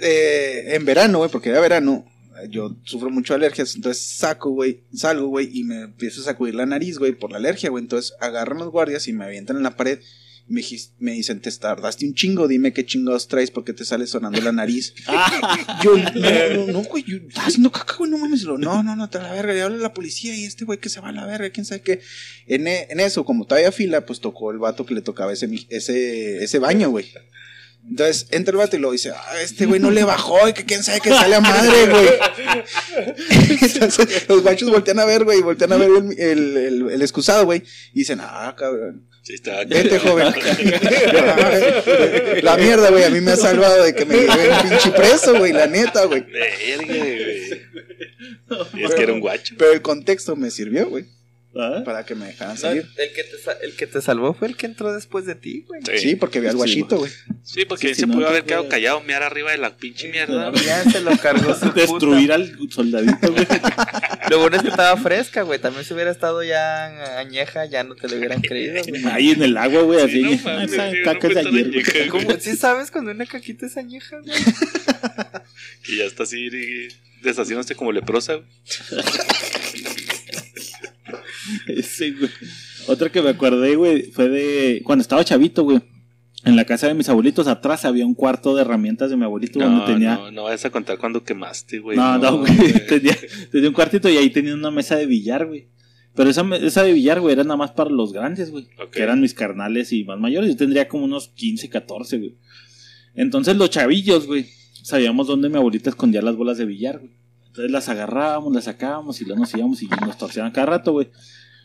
Eh, en verano, güey, porque era verano, yo sufro mucho de alergias, entonces saco, güey, salgo, güey, y me empiezo a sacudir la nariz, güey, por la alergia, güey. Entonces agarran los guardias y me avientan en la pared. Me, me dicen, te tardaste un chingo, dime qué chingados traes porque te sale sonando la nariz. Yo, no, no, no, güey, yo estaba haciendo caca, güey, no mames. Lo, no, no, no, te la verga, le habla la policía y este güey que se va a la verga, quién sabe qué. En, e- en eso, como todavía fila, pues tocó el vato que le tocaba ese, ese, ese baño, güey. Entonces entra el vato y lo dice, ah, este güey no le bajó, y que quién sabe que sale a madre, güey. Entonces los guachos voltean a ver, güey, voltean a ver el, el, el- el excusado, güey, y dicen, ah, cabrón. Sí, está Vete, joven. la mierda, güey. A mí me ha salvado de que me lleven un pinche preso, güey. La neta, güey. Verga, güey. Es que era un guacho. Pero el contexto me sirvió, güey. ¿Ah? Para que me dejaran No, salir. el, que te, el que te salvó fue el que entró después de ti, güey. Sí, porque vi al Sí, guachito, güey. Sí, porque Sí, sí, se no, pudo haber quedado callado, mear arriba de la pinche mierda. Ya se lo cargó su Destruir puta. al soldadito, güey. Lo bueno es que estaba fresca, güey. También si hubiera estado ya añeja, ya no te lo hubieran creído, güey. Ahí en el agua, güey, así. Sí, no esa caca no es ayer, añeja. ¿Cómo? ¿Sí sabes cuando una caquita es añeja, güey? Y ya está así deshaciéndose como leprosa, güey. Ese, güey. Otra que me acordé, güey, fue de cuando estaba chavito, güey. En la casa de mis abuelitos atrás había un cuarto de herramientas de mi abuelito donde tenía. no, no vayas a contar cuando quemaste, güey. no, no, güey. tenía, tenía un cuartito y ahí tenía una mesa de billar, güey. Pero esa, esa de billar, güey, era nada más para los grandes, güey. Que eran mis carnales y más mayores. Yo tendría como unos 15, 14, güey. Entonces los chavillos, güey, sabíamos dónde mi abuelita escondía las bolas de billar, güey. Entonces las agarrábamos, las sacábamos y luego nos íbamos y nos torcían cada rato, güey.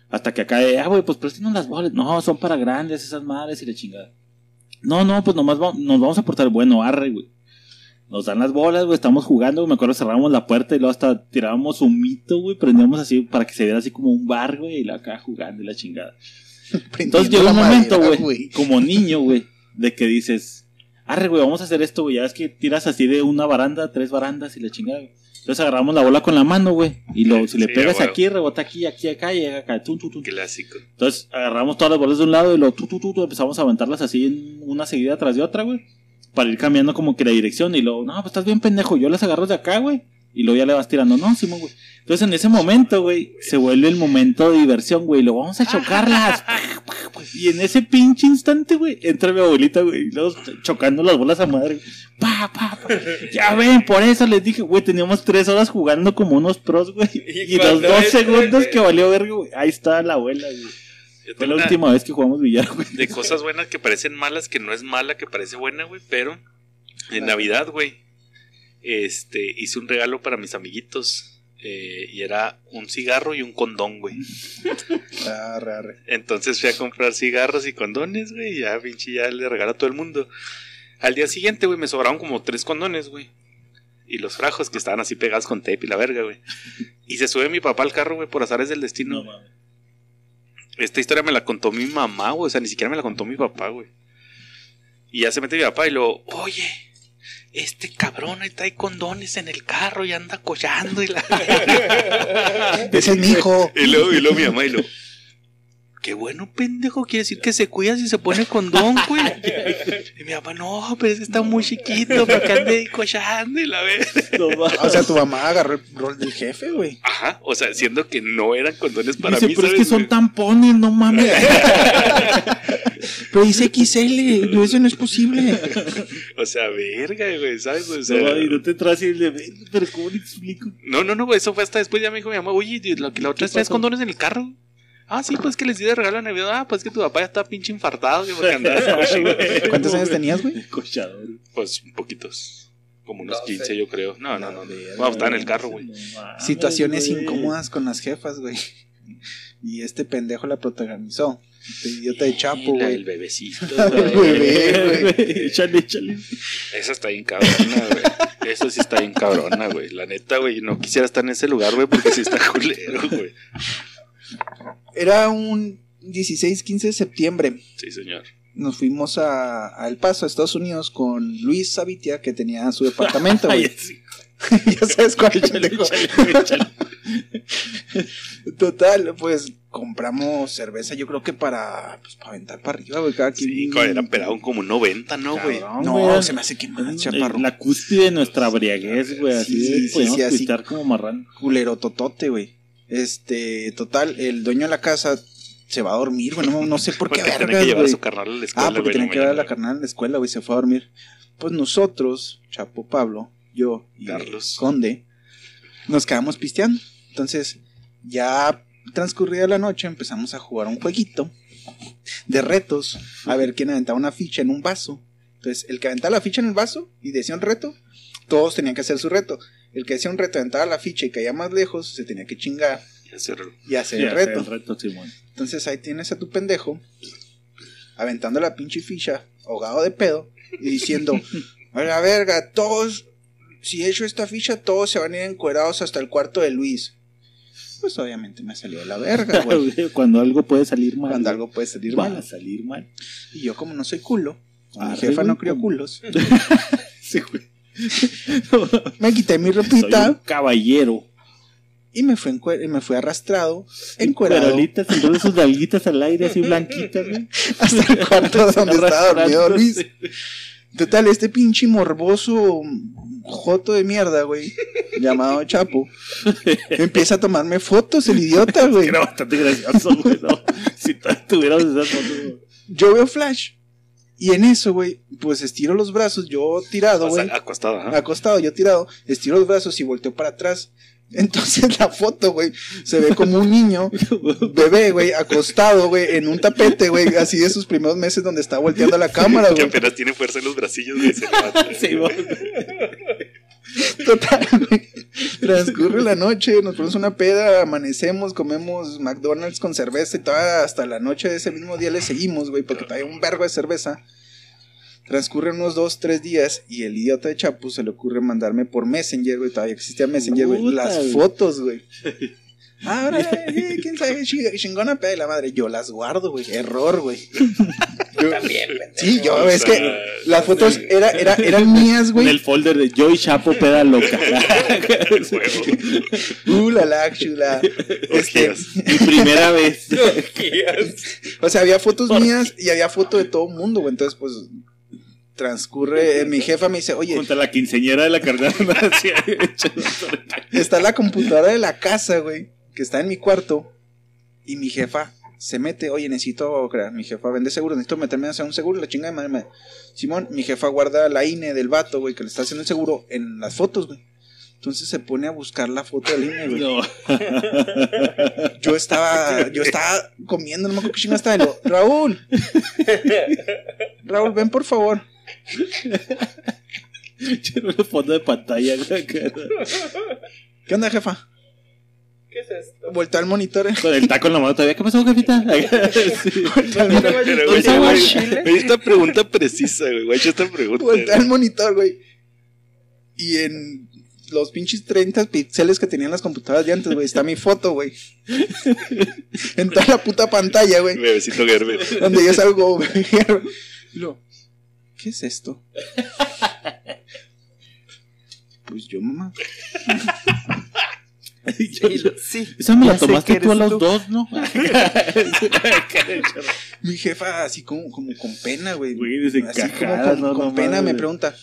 Hasta que acá, de, ah, güey, pues préstenos las bolas. No, son para grandes esas madres y la chingada. No, no, pues nomás nos vamos a portar bueno, arre, güey. Nos dan las bolas, güey, estamos jugando, güey, me acuerdo cerrábamos la puerta y luego hasta tirábamos un mito, güey, prendíamos así para que se viera así como un bar, güey, y la acá jugando y la chingada. Entonces llega un momento, güey, como niño, güey, de que dices, arre, güey, vamos a hacer esto, güey, ya es que tiras así de una baranda, tres barandas y la chingada, güey. Entonces agarramos la bola con la mano, güey, y lo, si le Sí, pegas aquí, rebota aquí, aquí, acá, y llega acá, tum, tum, tum. Clásico. Entonces agarramos todas las bolas de un lado y lo tu, tu, tu, tu, empezamos a aventarlas así en una seguida tras de otra, güey. Para ir cambiando como que la dirección y luego, no, pues estás bien pendejo, yo las agarro de acá, güey. Y luego ya le vas tirando, no, Simón, güey. Entonces en ese momento, güey, se vuelve el momento de diversión, güey. Lo vamos a chocarlas. y en ese pinche instante, güey, entra mi abuelita, güey, y luego chocando las bolas a madre. Pa, pa, pa. Ya ven, por eso les dije, güey, teníamos tres horas jugando como unos pros, güey. Y Y los dos segundos que valió verga, güey. Ahí está la abuela, güey. Fue la última vez que jugamos billar, güey. de cosas buenas que parecen malas, que no es mala, que parece buena, güey, pero en Navidad, güey, este, hice un regalo para mis amiguitos eh, y era un cigarro y un condón, güey. Arre, arre. Entonces fui a comprar cigarros y condones, güey, y ya, pinche, ya le regalo a todo el mundo. Al día siguiente, güey, me sobraron como tres condones, güey. Y los frajos que estaban así pegados con tape y la verga, güey. Y se sube mi papá al carro, güey, por azares del destino. No mames. Esta historia me la contó mi mamá, güey. O sea, ni siquiera me la contó mi papá, güey. Y ya se mete mi papá y lo, oye, este cabrón ahí trae condones en el carro y anda collando y la. Ese es mi hijo. y luego, y luego mi mamá y lo. Qué bueno, pendejo. Quiere decir que se cuida si se pone condón, güey. Y mi mamá, no, pero ese está muy chiquito para que ande ahí collando y la ve. No. O sea, tu mamá agarró el rol del jefe, güey. Ajá, o sea, siendo que no eran condones para Dice, mí. pero es ¿sabes, que son güey? tampones, no mames. Pero dice XL, no, eso no es posible. O sea, verga, güey, ¿sabes? O sea, No, y no te traes el de pero ¿cómo le explico? No, no, no, güey, eso fue hasta después. Ya me dijo mi mamá, oye, la, la otra vez traes condones en el carro. Ah, sí, pues que les di de regalo a Navidad. Ah, pues que tu papá ya está pinche infartado. Que porque andaba coche, güey. ¿Cuántos años tenías, güey? Cochador. Pues poquitos. Como unos Doce. 15, yo creo. No, no, no. Verga, Vamos a estar en el carro, güey. no Situaciones incómodas con las jefas, güey. Y este pendejo la protagonizó. Este idiota de Chapo, güey. del bebecito, El güey. bebé, güey. Échale, échale. Esa está bien cabrona, güey. Eso sí está bien cabrona, güey. La neta, güey. No quisiera estar en ese lugar, güey, porque sí está culero, güey. Era un 16-15 de septiembre. Sí, señor. Nos fuimos a, a El Paso, a Estados Unidos, con Luis Sabitia, que tenía su departamento, güey. sí. ya sabes cuál Échale, pendejo. échale, échale. Total, pues compramos cerveza, yo creo que para, pues, para aventar para arriba, güey. Cada quien. Sí, güey, eran pelados como 90, ¿no, güey? Cabrón, No, güey. se me hace que más, chaparro. La cúspide de nuestra briaguez, güey. Así Sí, sí, podíamos sí, así. como marrano. culero totote, güey. Este, total, el dueño de la casa se va a dormir, güey. No, no sé por qué Porque vergas, que llevar a güey. su carnal a la escuela, Ah, porque en que ver a la carnal en la escuela, güey. Se fue a dormir. Pues nosotros, Chapo Pablo, yo y Carlos. Conde, nos quedamos pisteando. Entonces, ya transcurrida la noche, empezamos a jugar un jueguito de retos. A ver quién aventaba una ficha en un vaso. Entonces, el que aventaba la ficha en el vaso y decía un reto, todos tenían que hacer su reto. El que decía un reto aventaba la ficha y caía más lejos, se tenía que chingar Y hacer el reto. El reto, Simón. Entonces ahí tienes a tu pendejo aventando la pinche ficha, ahogado de pedo, y diciendo, a la verga, todos, si echo esta ficha, todos se van a ir encuerados hasta el cuarto de Luis. Pues obviamente me salió de la verga, güey. Cuando algo puede salir mal. Cuando algo puede salir va a mal. salir mal. Y yo como no soy culo, mi jefa no crió culos, Sí, güey. me quité mi Soy ropita un caballero. y me encue- me fui arrastrado, encuerado, Perolitas, entonces sus dalguitas al aire así blanquitas, güey. hasta el cuarto donde estaba dormido Luis. Total, este pinche morboso joto de mierda, güey, llamado Chapo, empieza a tomarme fotos, el idiota, güey. Era bastante gracioso, güey. ¿no? Si tuvieras esas fotos, güey. Yo veo Flash y en eso, güey, pues estiro los brazos, yo tirado, O sea, güey, acostado, ajá. acostado, yo tirado, estiro los brazos y volteo para atrás. Entonces la foto, güey, se ve como un niño, bebé, güey, acostado, güey, en un tapete, güey, así de sus primeros meses donde está volteando la cámara, Que güey. apenas tiene fuerza en los bracillos, güey. Se levanta. Sí, güey. Total, güey. Transcurre la noche, nos ponemos una peda, amanecemos, comemos McDonald's con cerveza y toda hasta la noche de ese mismo día le seguimos, güey, porque traía un vergo de cerveza. Transcurren unos dos, tres días y el idiota de Chapu se le ocurre mandarme por Messenger, güey, todavía existía Messenger, güey, las güey. fotos, güey. Ahora, eh, quién sabe, chi- chingona peda de la madre. Yo las guardo, güey. Error, güey. Yo- También. Sí, yo, es que las fotos era, era, eran mías, En güey. el folder de Joy Chapo Peda Loca. Uh, la la, chula. Este. Mi primera vez. O sea, había fotos mías y había foto de todo el mundo, güey. Entonces, pues, transcurre. eh, mi jefa me dice, oye, Junto a la quinceñera de la carnal. está la computadora de la casa, güey, que está en mi cuarto. Y mi jefa se mete, oye, necesito, mi jefa vende seguro, necesito meterme a hacer un seguro, la chinga de madre. me- Simón, mi jefa guarda la INE del vato, güey, que le está haciendo el seguro en las fotos, güey. Entonces se pone a buscar la foto del INE, güey. No. Yo estaba, yo estaba comiendo, no me acuerdo qué chinga estaba. Raúl, Raúl, ven por favor. El fondo de pantalla. güey, ¿Qué onda, jefa? ¿Qué es esto? Voltea al monitor. eh. Con el taco en la mano todavía. ¿Qué pasó, jefita? Sí. Esta pregunta precisa, güey. Esta pregunta. Voltea al monitor, güey. Y en los pinches 30 píxeles que tenían las computadoras de antes, güey, está mi foto, güey. En toda la puta pantalla, güey. Bebecito Gerber. Donde yo salgo, güey. Lo, ¿Qué es esto? Pues yo, mamá. Yo- Sí, lo- sí. Esa me la tomaste que tú a los tú. dos, ¿no? Mi jefa, así como, como con pena, güey. Güey, Así desencajada, como con, no, con no pena me pregunta: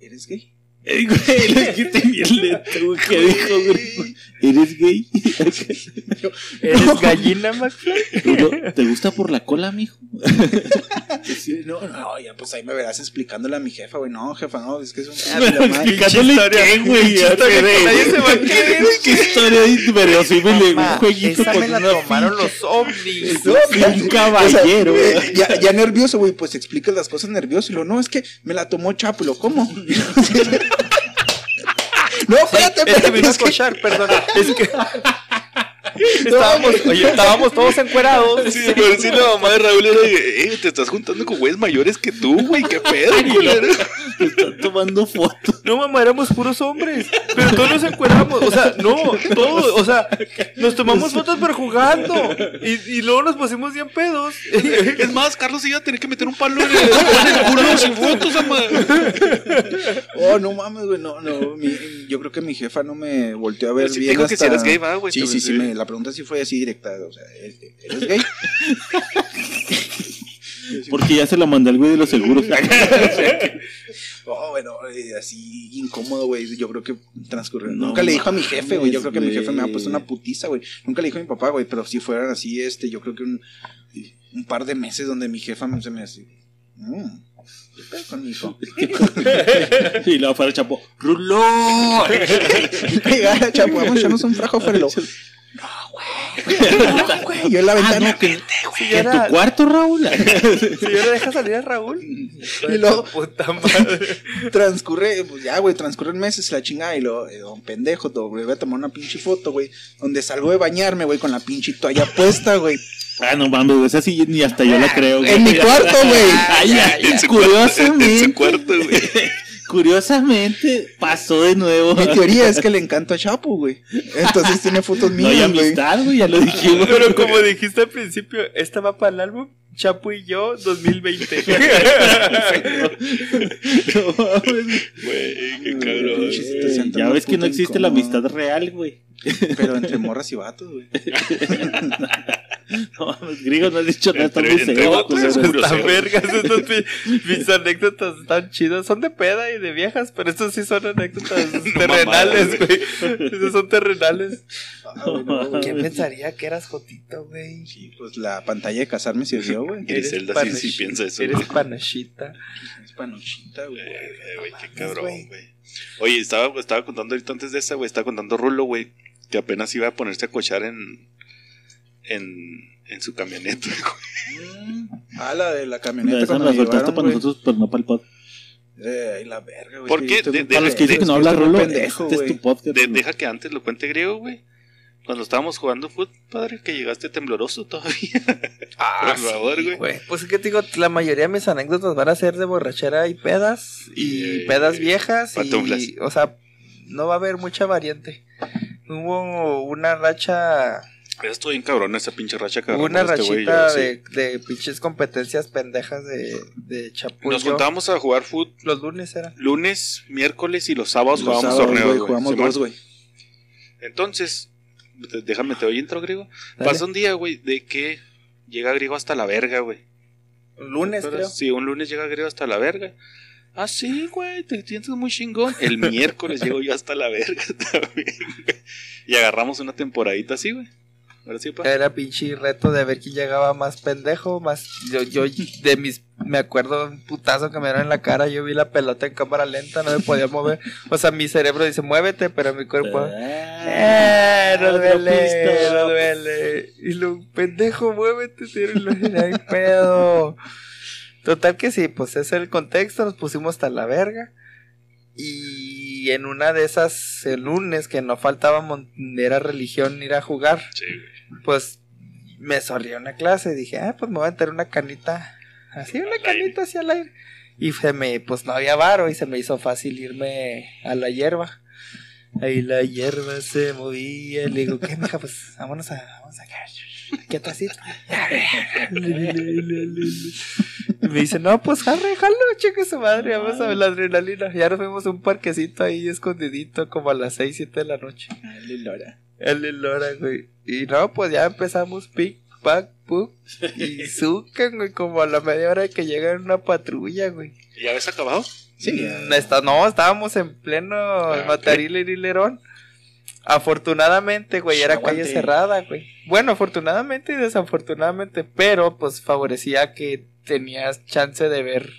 ¿Eres gay? Ey, güey, le quité bien güey. ¿Qué dijo, güey? ¿Eres gay? ¿Eres gallina, McFly? ¿Te gusta por la cola, mijo? Sí, no, no, ya pues ahí me verás explicándole a mi jefa, güey. No, jefa, no, es que es un. Explicándole qué, güey. Nadie se va a creer. ¿Qué historia inverosímil un jueguito esa con me la una tomaron los ovnis. Un caballero. O sea, ya, ya nervioso, güey, pues explicas las cosas nervioso. Y lo, no, es que me la tomó Chapo. Y lo, ¿cómo? no, espérate, Es que espérate. vino a es que- cochar, perdón. Es que. Estábamos, oye, estábamos todos encuerados. Sí, pero sí, la mamá de Raúl era de, eh, te estás juntando con güeyes mayores que tú, güey, qué pedo, culero. Te están tomando fotos. No, mamá, éramos puros hombres. Pero todos nos encueramos. O sea, no, todos. O sea, nos tomamos fotos pero jugando. Y, y luego nos pusimos bien pedos. Es más, Carlos iba a tener que meter un palo en el, culo sin fotos, ama. Oh, no mames, güey, no, no. mi- yo creo que mi jefa no me volteó a ver sí bien. dijo que si hasta- eras gay, ¿va, güey? Sí, sí, sí, sí. me- la pregunta sí fue así directa. O sea, ¿eres gay? Porque ya se la mandé al güey de los seguros. Oh, bueno, eh, así incómodo, güey. Yo creo que transcurrió. No Nunca le dijo a mi jefe, güey. Yo creo que mi jefe me ha puesto una putiza, güey. Nunca le dijo a mi papá, güey. Pero si fueran así, este, yo creo que un, un par de meses donde mi jefa se me así. Mmm, ¿Qué pedo con mi hijo? y luego fuera el chapo. ¡Rulo! Chapo, vamos a echarnos un frajo frelo. No, güey. Yo en la ventana. que, Si que en era- tu cuarto, Raúl. Si yo le deja salir a Raúl. Y luego- Puta madre. transcurre, pues ya, güey, transcurren meses la chingada y lo, eh, don pendejo, todo, güey, voy a tomar una pinche foto, güey, donde salgo de bañarme, güey, con la pinche toalla puesta, güey. Ah, no mames, güey, esa sí ni hasta yo la creo, güey. En mi cuarto, güey. Ay, ay, cuarto, en su cuarto, güey. Curiosamente, pasó de nuevo. Mi teoría es que le encanta a Chapo, güey. Entonces tiene fotos No mías, güey. amistad, güey, ya lo dijimos. Pero como dijiste al principio, esta va para el álbum Chapo y yo 2020. No mames, Güey, qué cabrón. tan Ya ves que no existe la amistad real, güey. Pero entre morras y vatos, güey. No mames, griego, no has dicho nada, está Entre- muy entre serio, vatos culero. es un Están grosero. vergas estas mis anécdotas están chidas. Son de peda y de viejas, pero estos sí son anécdotas terrenales, güey. Estos son terrenales. Ah, no. ¿Quién pensaría que eras Jotito, güey? Sí, pues la pantalla de casarme sirvió, güey. Griselda sí, sí piensa eso. Eres güey. panochita. Es panochita, güey. Eh, güey, qué cabrón, güey. güey. Oye, estaba, estaba contando ahorita antes de esa, güey, estaba contando Rulo, güey, que apenas iba a ponerse a cochar en, en, en su camioneta, güey. Ah, la de la camioneta esa cuando la soltaste llevaron, para güey. nosotros, pero no para el pod. Eh, ay, la verga, güey. ¿Por qué? Para los que dicen que no habla Rulo, pendejo, este es tu podcast. De- deja que antes lo cuente griego, güey. Cuando estábamos jugando fútbol, padre, que llegaste tembloroso todavía. Ah, Por favor, güey. Güey, pues es que te digo, la mayoría de mis anécdotas van a ser de borrachera y pedas y Eh, pedas viejas pantuflas. y, o sea, no va a haber mucha variante. Hubo una racha, Pero estoy bien cabrón esa pinche racha que una este rachita sí. de, pinches competencias pendejas de, de chapullo. Nos juntábamos a jugar fútbol Los lunes eran. lunes, miércoles y los sábados Los jugábamos sábados, torneos, güey, güey. Jugamos dos, güey. Entonces, déjame te doy intro, griego. Dale. Pasa un día, güey, de que llega griego hasta la verga, güey. Lunes, Pero creo. Sí, un lunes llega griego hasta la verga. Ah, sí, güey, te sientes muy chingón. El miércoles llego yo hasta la verga también, güey. Y agarramos una temporadita así, güey. Ahora sí, pa. Era pinche reto de ver quién llegaba más pendejo, más yo, yo de mis me acuerdo un putazo que me dieron en la cara, yo vi la pelota en cámara lenta, no me podía mover. O sea, mi cerebro dice, "Muévete", pero mi cuerpo eh, no duele, no duele. Y lo pendejo, muévete, no hay pedo. Total que sí, pues ese es el contexto, nos pusimos hasta la verga. Y en una de esas, el lunes, que no faltaba, era religión ir a jugar Sí, güey. pues me sonrió una clase y dije, ah, pues me voy a meter una canita, así una Al canita hacia el aire. Y se me, pues no había varo y se me hizo fácil irme a la hierba. Ahí la hierba se movía. Le digo, ¿qué, mija? Pues vámonos a, vamos a quieto así. Y me dice, no, pues jarre, jalo, chica su madre, vamos a ver la adrenalina. Ya nos fuimos a un parquecito ahí escondidito como a las 6, 7 de la noche. El Lora, güey. Y no, pues ya empezamos pic, pac, puc. Y sucan, güey, como a la media hora que llega una patrulla, güey. ¿Y ¿Ya habías acabado? Sí, está- no, estábamos en pleno ok. Mataril y Lerón. Afortunadamente, güey, era calle cerrada, güey. Bueno, afortunadamente y desafortunadamente, pero pues favorecía que tenías chance de ver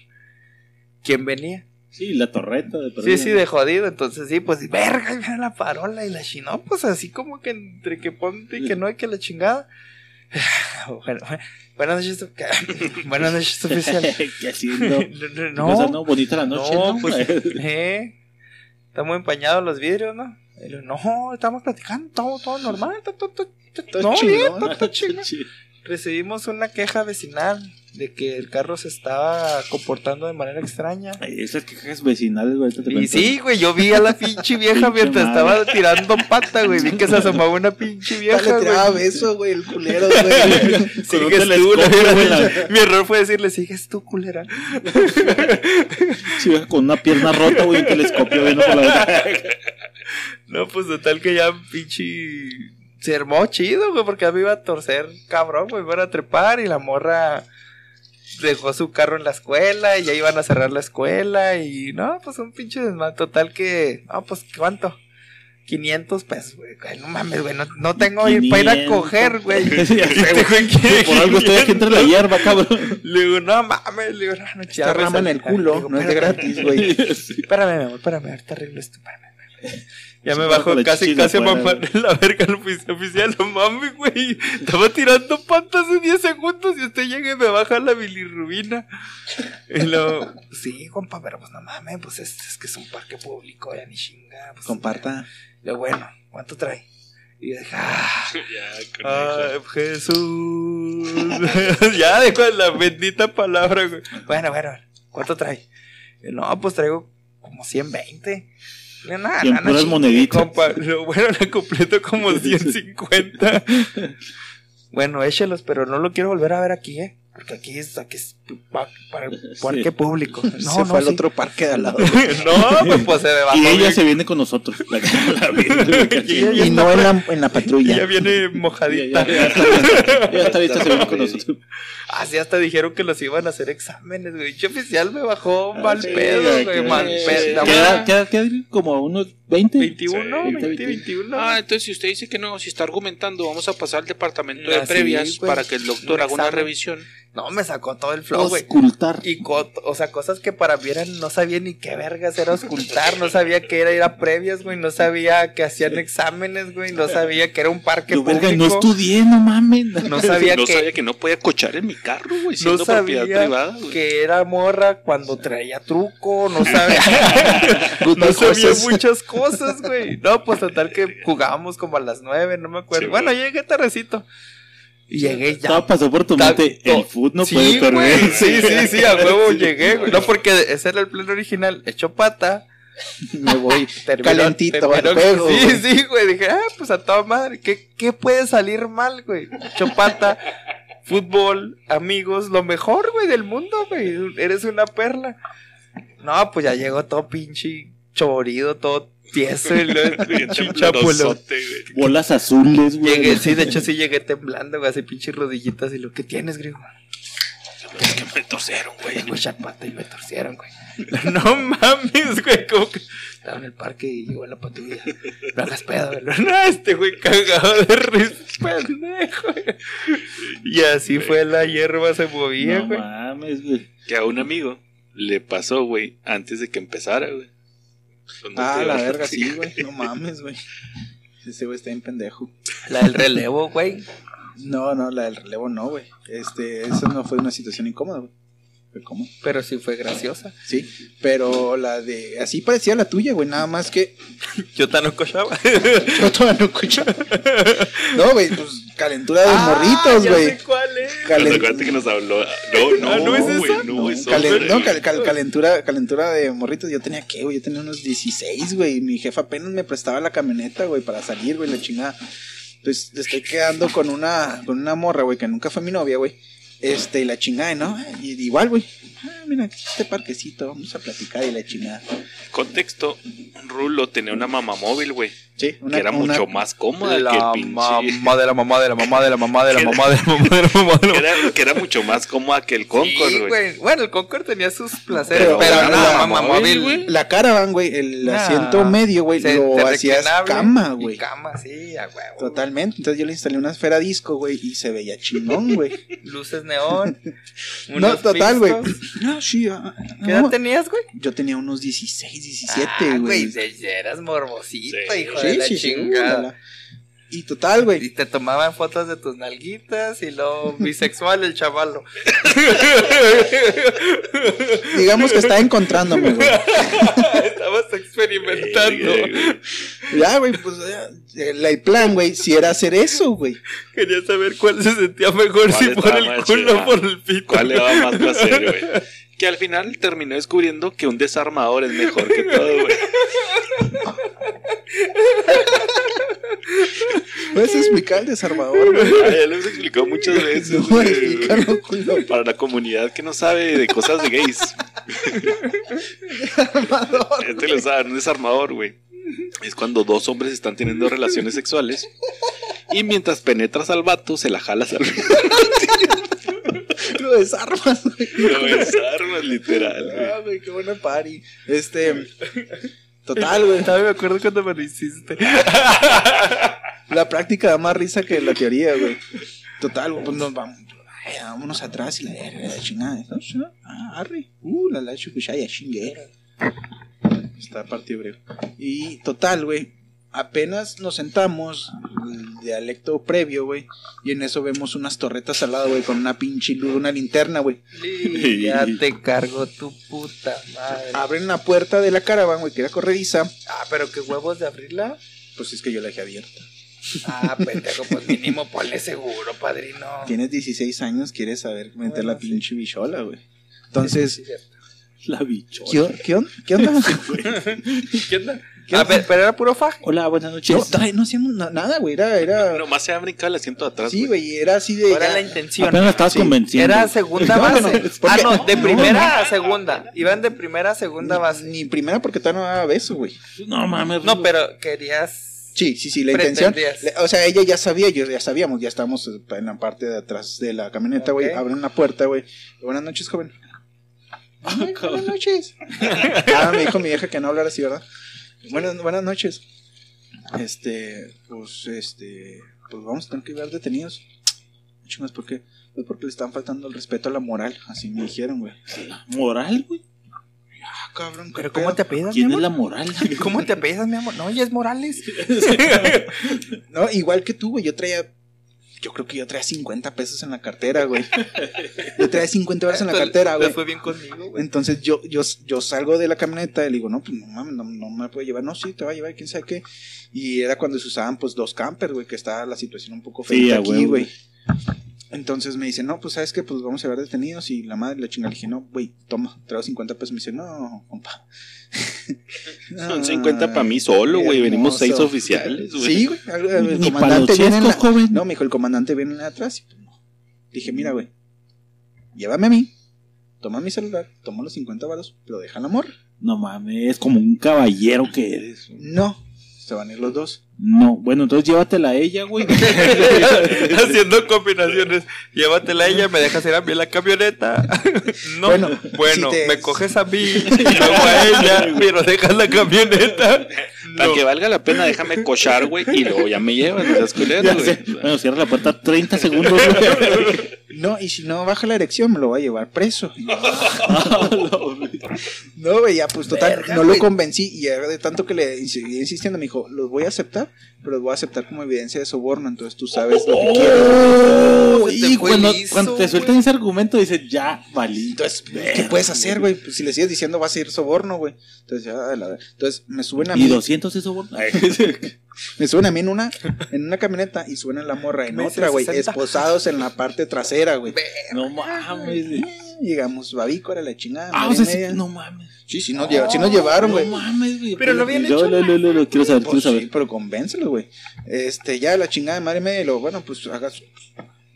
quién venía. Sí, la torreta de Sí, perdida. sí, de jodido. Entonces, sí, pues, verga, mira la parola y la chinó, pues así como que entre que ponte y que no hay que la chingada. Bueno, bueno, buenas noches, buenas noches, oficial. ¿Qué haciendo? No, No, bonita la noche, no, ¿no? pues, eh, estamos empañados los vidrios, ¿no? Y yo, no, estamos platicando, todo, todo normal, todo, todo, todo, Todo no, chingón. todo, todo chingón. Recibimos una queja vecinal de que el carro se estaba comportando de manera extraña. Ay, Esas quejas vecinales, güey. te Y sí, güey, yo vi a la pinche vieja mientras estaba tirando pata, güey. Vi que se asomaba una pinche vieja, le tiraba beso, güey, el culero, güey. Sigues tú, la Mi error fue decirle, sigues tú, culera. Sí, con una pierna rota, güey, un telescopio viendo por la No, pues total que ya pinche se armó chido, güey, porque ya me iba a torcer cabrón, güey, iban a trepar y la morra dejó su carro en la escuela y ya iban a cerrar la escuela y no, pues un pinche desmadre. Total que, no, pues ¿cuánto? 500 pesos, güey. No mames, güey, no, no tengo ir para ir a 500. coger, güey. Este Por algo estoy aquí entre la 500. hierba, cabrón. Le digo, no mames, le digo, no, no, Esta rama en el culo, no es de gratis, güey. Espérame, mi amor, espérame, ahorita arreglo esto, espérame. espérame. Ya me la casi, casi a mamar la verga al ofici- oficial, no mames, güey. Estaba tirando patas en 10 segundos y usted llega y me baja la bilirrubina. Y lo, sí, compa, pero pues no mames, pues es, es que es un parque público, ya ni chinga. Pues, Comparta. Lo bueno, ¿cuánto trae? Y yo dije, ah, Ya, Ay, Jesús. ya dejo la bendita palabra, güey. Bueno, bueno, ¿cuánto trae? Y, No, pues traigo como 120. No, no, Y en no, puras moneditas. compa. Lo bueno, la completo como 150. bueno, échelos, pero no lo quiero volver a ver aquí, ¿eh? Porque aquí es, aquí es para el parque Sí. público. No, se no, fue al sí. otro parque de al lado. no, pues, pues se bajó. Y ella bien. se viene con nosotros. La, la, la- Y no en la, en la patrulla. Ya viene mojadita. ya, está lista. Se viene con nosotros. Así hasta dijeron que los iban a hacer exámenes, güey. Yo oficial me bajó mal Ah, Sí, pedo, güey. Mal pedo. Queda, queda, queda como unos 20. 21, Sí, 20, 21. Ah, entonces si usted dice que no, si está argumentando, vamos a pasar al departamento Ah, de previas güey. para que el doctor haga una revisión. No, me sacó todo el flow, güey. Oscultar. Y, co- o sea, cosas que para mí eran, no sabía ni qué vergas era ocultar, no sabía que era ir a previas, güey, no sabía que hacían exámenes, güey, no sabía que era un parque Yo, público. verga, no estudié, no mames. No sabía no que, sabía que no podía cochar en mi carro, güey, no siendo propiedad sabía privada, güey. que era morra cuando traía truco, no sabía, no sabía muchas cosas, güey. No, pues total que jugábamos como a las nueve, no me acuerdo. Sí, bueno, llegué tardecito. Llegué ya. Todo pasó por tu mente. El food no sí, puede perder. Sí, sí, sí, a huevo llegué, güey. No, porque ese era el plan original. Hecho pata. Me voy terminó- calentito al terminó- juego. Sí, güey. sí, güey. Dije, ah, pues a toda madre. ¿Qué, qué puede salir mal, güey? Hecho pata, fútbol, amigos, lo mejor, güey, del mundo, güey. Eres una perla. No, pues ya llegó todo pinche chorido, todo tieso. Y luego, chapulo. Bolas azules, güey. Llegué, sí, de hecho sí llegué temblando, güey, así pinches rodillitas y lo que tienes, griego. Es que me torcieron, güey. Tengo esa pata y me torcieron, güey. No mames, güey, como que estaba en el parque y llegó la patrulla. No hagas pedo, güey. No, este güey cagado de risa, pendejo. güey. Y así fue la hierba, se movía, No güey. mames, güey. Que a un amigo le pasó, güey, antes de que empezara, güey. ¿Dónde Ah, la verga, sí, güey. No mames, güey. Ese güey está bien pendejo. La del relevo, güey. No, no, la del relevo no, güey. Este, eso no fue una situación incómoda, güey. Pero sí fue graciosa. Sí, pero la de. Así parecía la tuya, güey. Nada más que. Yo tan no cochaba. Yo todavía no escucho. No, güey, pues calentura de morritos, Ah, ya güey. sé cuál es. Calen- Acuérdate que nos habló. No, no, Ah, ¿no es güey, esa? no, No, es calen- otra, no, güey. cal- cal- calentura, calentura de morritos. Yo tenía qué, güey. Yo tenía unos 16, güey. y Mi jefa apenas me prestaba la camioneta, güey, para salir, güey, la chingada. Entonces estoy quedando con una, con una morra, güey, que nunca fue mi novia, güey. Este, y la chingada, ¿no? Igual, güey. Ah, mira, este parquecito, vamos a platicar y la chingada. Contexto, Rulo tenía una mamá móvil, güey. Sí, Que era una- mucho más cómoda que La el pinche. mamá de la mamá de la mamá de la mamá de la mamá de la mamá de la mamá de la Que mamá. era, que era mucho más cómoda que el Concord, güey. güey. Bueno, el Concord tenía sus placeres, Pero- no, la mamá móvil, güey. La caravan, güey, el Nah. asiento medio, güey, lo hacías cama, güey. Cama, sí, a huevo. Totalmente. Entonces yo le instalé una esfera disco, güey, y se veía chingón, güey. Luces neón. no, total, güey. No, sí. ah, ¿Qué no. edad tenías, güey? Yo tenía unos 16, 17, Ah, güey. de- Eras morbosito, Sí. hijo de la sí, chingada. Y total, Y güey. te tomaban fotos de tus nalguitas y luego bisexual el chavalo. Digamos que estaba encontrándome, güey. Estabas experimentando. Ya, güey, pues ya, el, plan, güey, si era hacer eso, güey. Quería saber cuál se sentía mejor, ¿Cuál si por el culo o por el pito. ¿Cuál le daba más placer, güey? Que al final terminó descubriendo que un desarmador es mejor que todo, güey. Puedes explicar el desarmador, güey. Ah, Ya lo hemos explicado muchas veces. No, güey. explícalo, culo. Para la comunidad que no sabe de cosas de gays. Este lo sabe, un desarmador, güey. Es cuando dos hombres están teniendo relaciones sexuales y mientras penetras al vato, se la jalas al Lo desarmas, güey. Lo desarmas, literal. Ah, güey, qué buena party. Este. Total, güey. Todavía me acuerdo cuando me lo hiciste. La práctica da más risa que la teoría, güey. Total, pues nos vamos. ay, vámonos atrás y la verga, la chingada. ¿no? Ah, arre. Uh, la la chucuchaya chinguera. Está partido hebreo. Y total, güey. Apenas nos sentamos, el dialecto previo, güey. Y en eso vemos unas torretas al lado, güey, con una pinche luz, una linterna, güey. Y ya te cargo tu puta madre. Abren la puerta de la caravana, güey, que era corrediza. Ah, pero qué huevos de abrirla. Pues es que yo la dejé abierta. Ah, pendejo, pues mínimo ponle seguro, padrino. Tienes 16 años, quieres saber meter Bueno, la sí. pinche bichola, güey. Entonces, Sí. La bicho. ¿qué, on- qué, on- qué onda? ¿Qué onda? Ah, pe- pero era puro faje. Hola, buenas noches. No, trae- no hacíamos na- nada, güey. Era, era. Nomás se ha brincado el asiento de atrás, Sí, güey. era así de. Era ya- la intención. Apenas estabas Sí. convenciendo. Era segunda No, no, base. no, ¿por ah, no, de No, primera a segunda. Iban de primera a segunda base. Ni primera porque todavía no daba beso, güey. No mames. No, pero querías. Sí, sí, sí, la intención. Le- O sea, ella ya sabía, yo ya sabíamos, ya estábamos en la parte de atrás de la camioneta, güey. Ok. Abren la puerta, güey. Buenas noches, joven. Ay, buenas noches. ah, me dijo mi vieja que no hablara así, ¿verdad? Buenas, buenas noches. Este, pues, este, pues vamos a tener que ver detenidos. Chingas, ¿por qué? Pues porque le están faltando el respeto a la moral. Así me dijeron, güey. Moral, güey. Ah, cabrón, ¿qué ¿Pero pedo? cómo te apellidas, mi ¿Quién es amor? la moral? ¿Cómo te apellidas, mi amor? No, ella es Morales. No, igual que tú, güey. Yo traía. Yo creo que yo traía 50 pesos en la cartera, güey. Yo traía 50 pesos en la cartera, güey. fue bien conmigo, güey. Entonces yo, yo, yo salgo de la camioneta y le digo, no, pues no mames, no, no me puede llevar. No, sí, te va a llevar, quién sabe qué. Y era cuando se usaban, pues, dos campers, güey, que estaba la situación un poco Sí, fea a aquí, güey. Entonces me dice, no, pues, ¿sabes qué? Pues vamos a ver detenidos. Y la madre le chinga, le dije, no, güey, toma, traigo 50 pesos. Me dice, no, compa. Son 50 para mí solo, güey. Venimos seis oficiales, güey. Sí, güey. El, el Ni para comandante viene en la- joven. No, me dijo, el comandante viene en atrás. Y, pues, no. Dije, mira, güey, llévame a mí, toma mi celular, toma los 50 baros, pero deja el amor. No mames, es como un caballero que eres. No, se van a ir los dos. No, bueno, entonces llévatela a ella, güey. Haciendo combinaciones. Llévatela a ella, me dejas ir a mí en la camioneta. No, Bueno, bueno, si te- me coges a mí y luego a ella, pero dejas la camioneta. Para No. que valga la pena, déjame cochar, güey. Y luego ya me llevas, no seas culero, Ya güey. sé. Bueno, cierra la puerta 30 segundos, güey. No, y si no baja la erección, me lo va a llevar preso. Y no, güey, ya, pues total, Verga, no lo convencí. Y ya de tanto que le seguí insistiendo, me dijo, los voy a aceptar, pero los voy a aceptar como evidencia de soborno. Entonces tú sabes lo que. Oh, Se te y cuando, liso, cuando te sueltan ese argumento, dices, ya, valí. Entonces, ¿qué puedes hacer, güey? Pues si le sigues diciendo, vas a ir soborno, güey. Entonces, ya, la- entonces me suben a Y mí. 200 eso, güey. Me suben a mí en una, en una camioneta y suben a la morra en otra, güey. 60. Esposados en la parte trasera, güey. No mames. güey. Llegamos, babico era la chingada. Ah, madre o sea, sí, media. no mames. Sí, sí nos, lleva- sí nos llevaron, güey. No mames, güey. Pero lo habían Yo, hecho, lo, lo, lo quiero saber, quiero Pues saber. sí, pero convéncelo, güey. Este, ya la chingada de madre media y lo, bueno, pues hagas.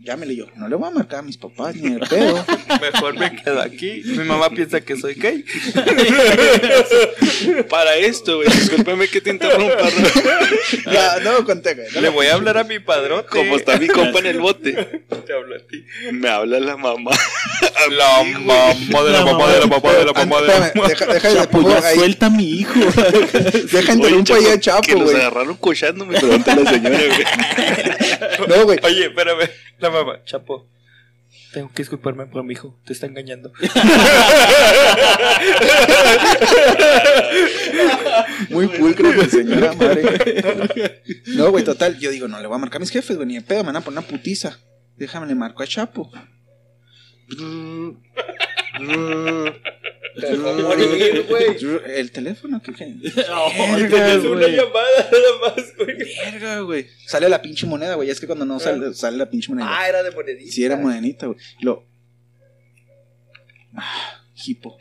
Llámele yo. No le voy a marcar a mis papás ni de pedo. Mejor me quedo aquí. Mi mamá piensa que soy gay. Para esto, güey. Discúlpeme que te interrumpa. ¿no? ya, no, conté, güey. Le voy a hablar a mi padrote. Como está mi compa en el bote. Te hablo a ti. Me habla la mamá. La mamá de la mamá de la mamá de la Ah, mamá de la espérame, deja, deja de pongo ya ahí. suelta a mi hijo. Deja interrumpo ahí a Chapo, Que los güey. agarraron cochando, me pregunta la señora, güey. No, güey. Oye, espérame. La Chapo. Tengo que disculparme por mi hijo. Te está engañando. Muy pulcro, güey, señora madre. No, güey, total. Yo digo, no le voy a marcar a mis jefes, güey, ni de pedo, me van a poner una putiza. Déjame, le marco a Chapo. El teléfono, ¿qué qué? Verga, güey. llamada nada más, güey. Verga, güey. Sale la pinche moneda, güey. Es que cuando no sale, sale la pinche moneda. Ah, era de monedita. Sí, era morenita, güey. Lo. Ah, hipo.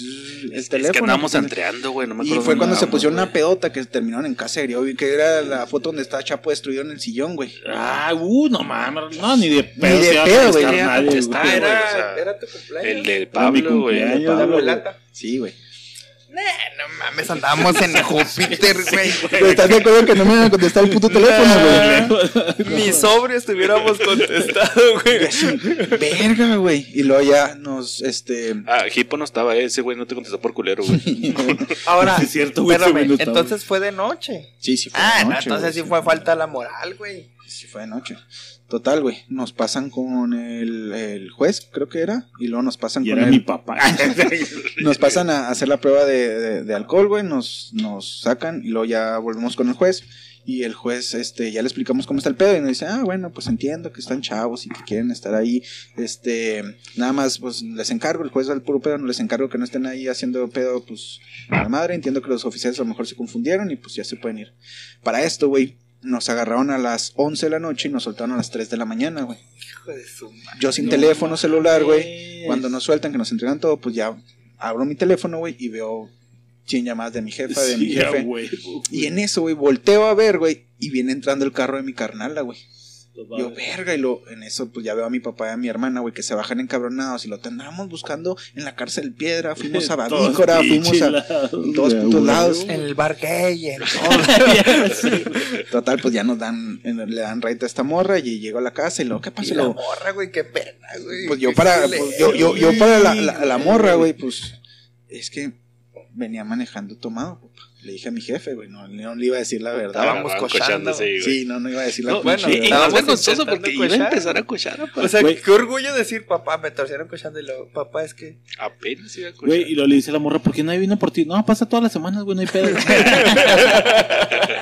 El Es teléfono. que andamos pues, entreando, güey. No me Y acuerdo fue dónde cuando se andábamos, pusieron una pedota que terminaron en casa de que era la foto donde estaba Chapo destruido en el sillón, güey. Ah, uh, no mames. No, ni de pedo. de iba a pedo, güey. Ni. Era, o sea, era tu cumpleaños. El de Pablo, güey. el de cumpleaños, Pablo. güey. Güey. no mames, andamos en Júpiter, güey. Pero estás de acuerdo que no me iban a contestar el puto teléfono, güey. Ni sobres tuviéramos contestado, güey. Verga, güey. Y luego ya nos, este. Ah, Hippo no estaba ese, güey. No te contestó por culero, güey. Ahora, Sí, es cierto, güey, no entonces fue de noche. Sí, sí fue Ah, de no, noche. entonces güey, sí fue falta la moral, güey. Sí fue de noche. Total, güey. Nos pasan con el, el juez, creo que era. Y luego nos pasan Y con era el. mi papá. Nos pasan a hacer la prueba de, de- de alcohol, güey. Nos, nos sacan y luego ya volvemos con el juez. Y el juez, este, ya le explicamos cómo está el pedo. Y nos dice, ah, bueno, pues entiendo que están chavos y que quieren estar ahí. Este, nada más, pues les encargo, el juez al puro pedo, no les encargo que no estén ahí haciendo pedo, pues, a la madre. Entiendo que los oficiales a lo mejor se confundieron y pues ya se pueden ir. Para esto, güey, nos agarraron a las 11 de la noche y nos soltaron a las 3 de la mañana, güey. Hijo de su madre. Yo sin teléfono celular, güey. Cuando nos sueltan, que nos entregan todo, pues ya abro mi teléfono, güey, y veo 100 llamadas de mi jefa, de mi jefe. Y en eso, güey, volteo a ver, güey, y viene entrando el carro de mi carnala, güey. Yo, verga, y lo, en eso, pues ya veo a mi papá y a mi hermana, güey, que se bajan encabronados y lo tendremos buscando en la cárcel Piedra, fuimos a Todos Babícora, fuimos a güey, putos lados. En el bar gay, en Total, pues ya nos dan, le dan raite a esta morra y llego a la casa y lo, ¿qué pasa? Y la morra, güey, qué pena, güey. Pues yo para, pues, yo, yo, yo para la, la, la morra, güey, pues es que venía manejando tomado. papá. Le dije a mi jefe, güey, no, no le iba a decir la verdad. Estábamos cochando. güey. Sí, no, no iba a decir la No, bueno, más estábamos intentando porque iba a empezar a cochar, papá. O sea, qué orgullo decir, papá, me torcieron cochando y luego, papá, es que... Apenas iba a cochar. Güey, y lo le dice a la morra, ¿por qué nadie vino por ti? No, pasa todas las semanas, güey, no hay pedo.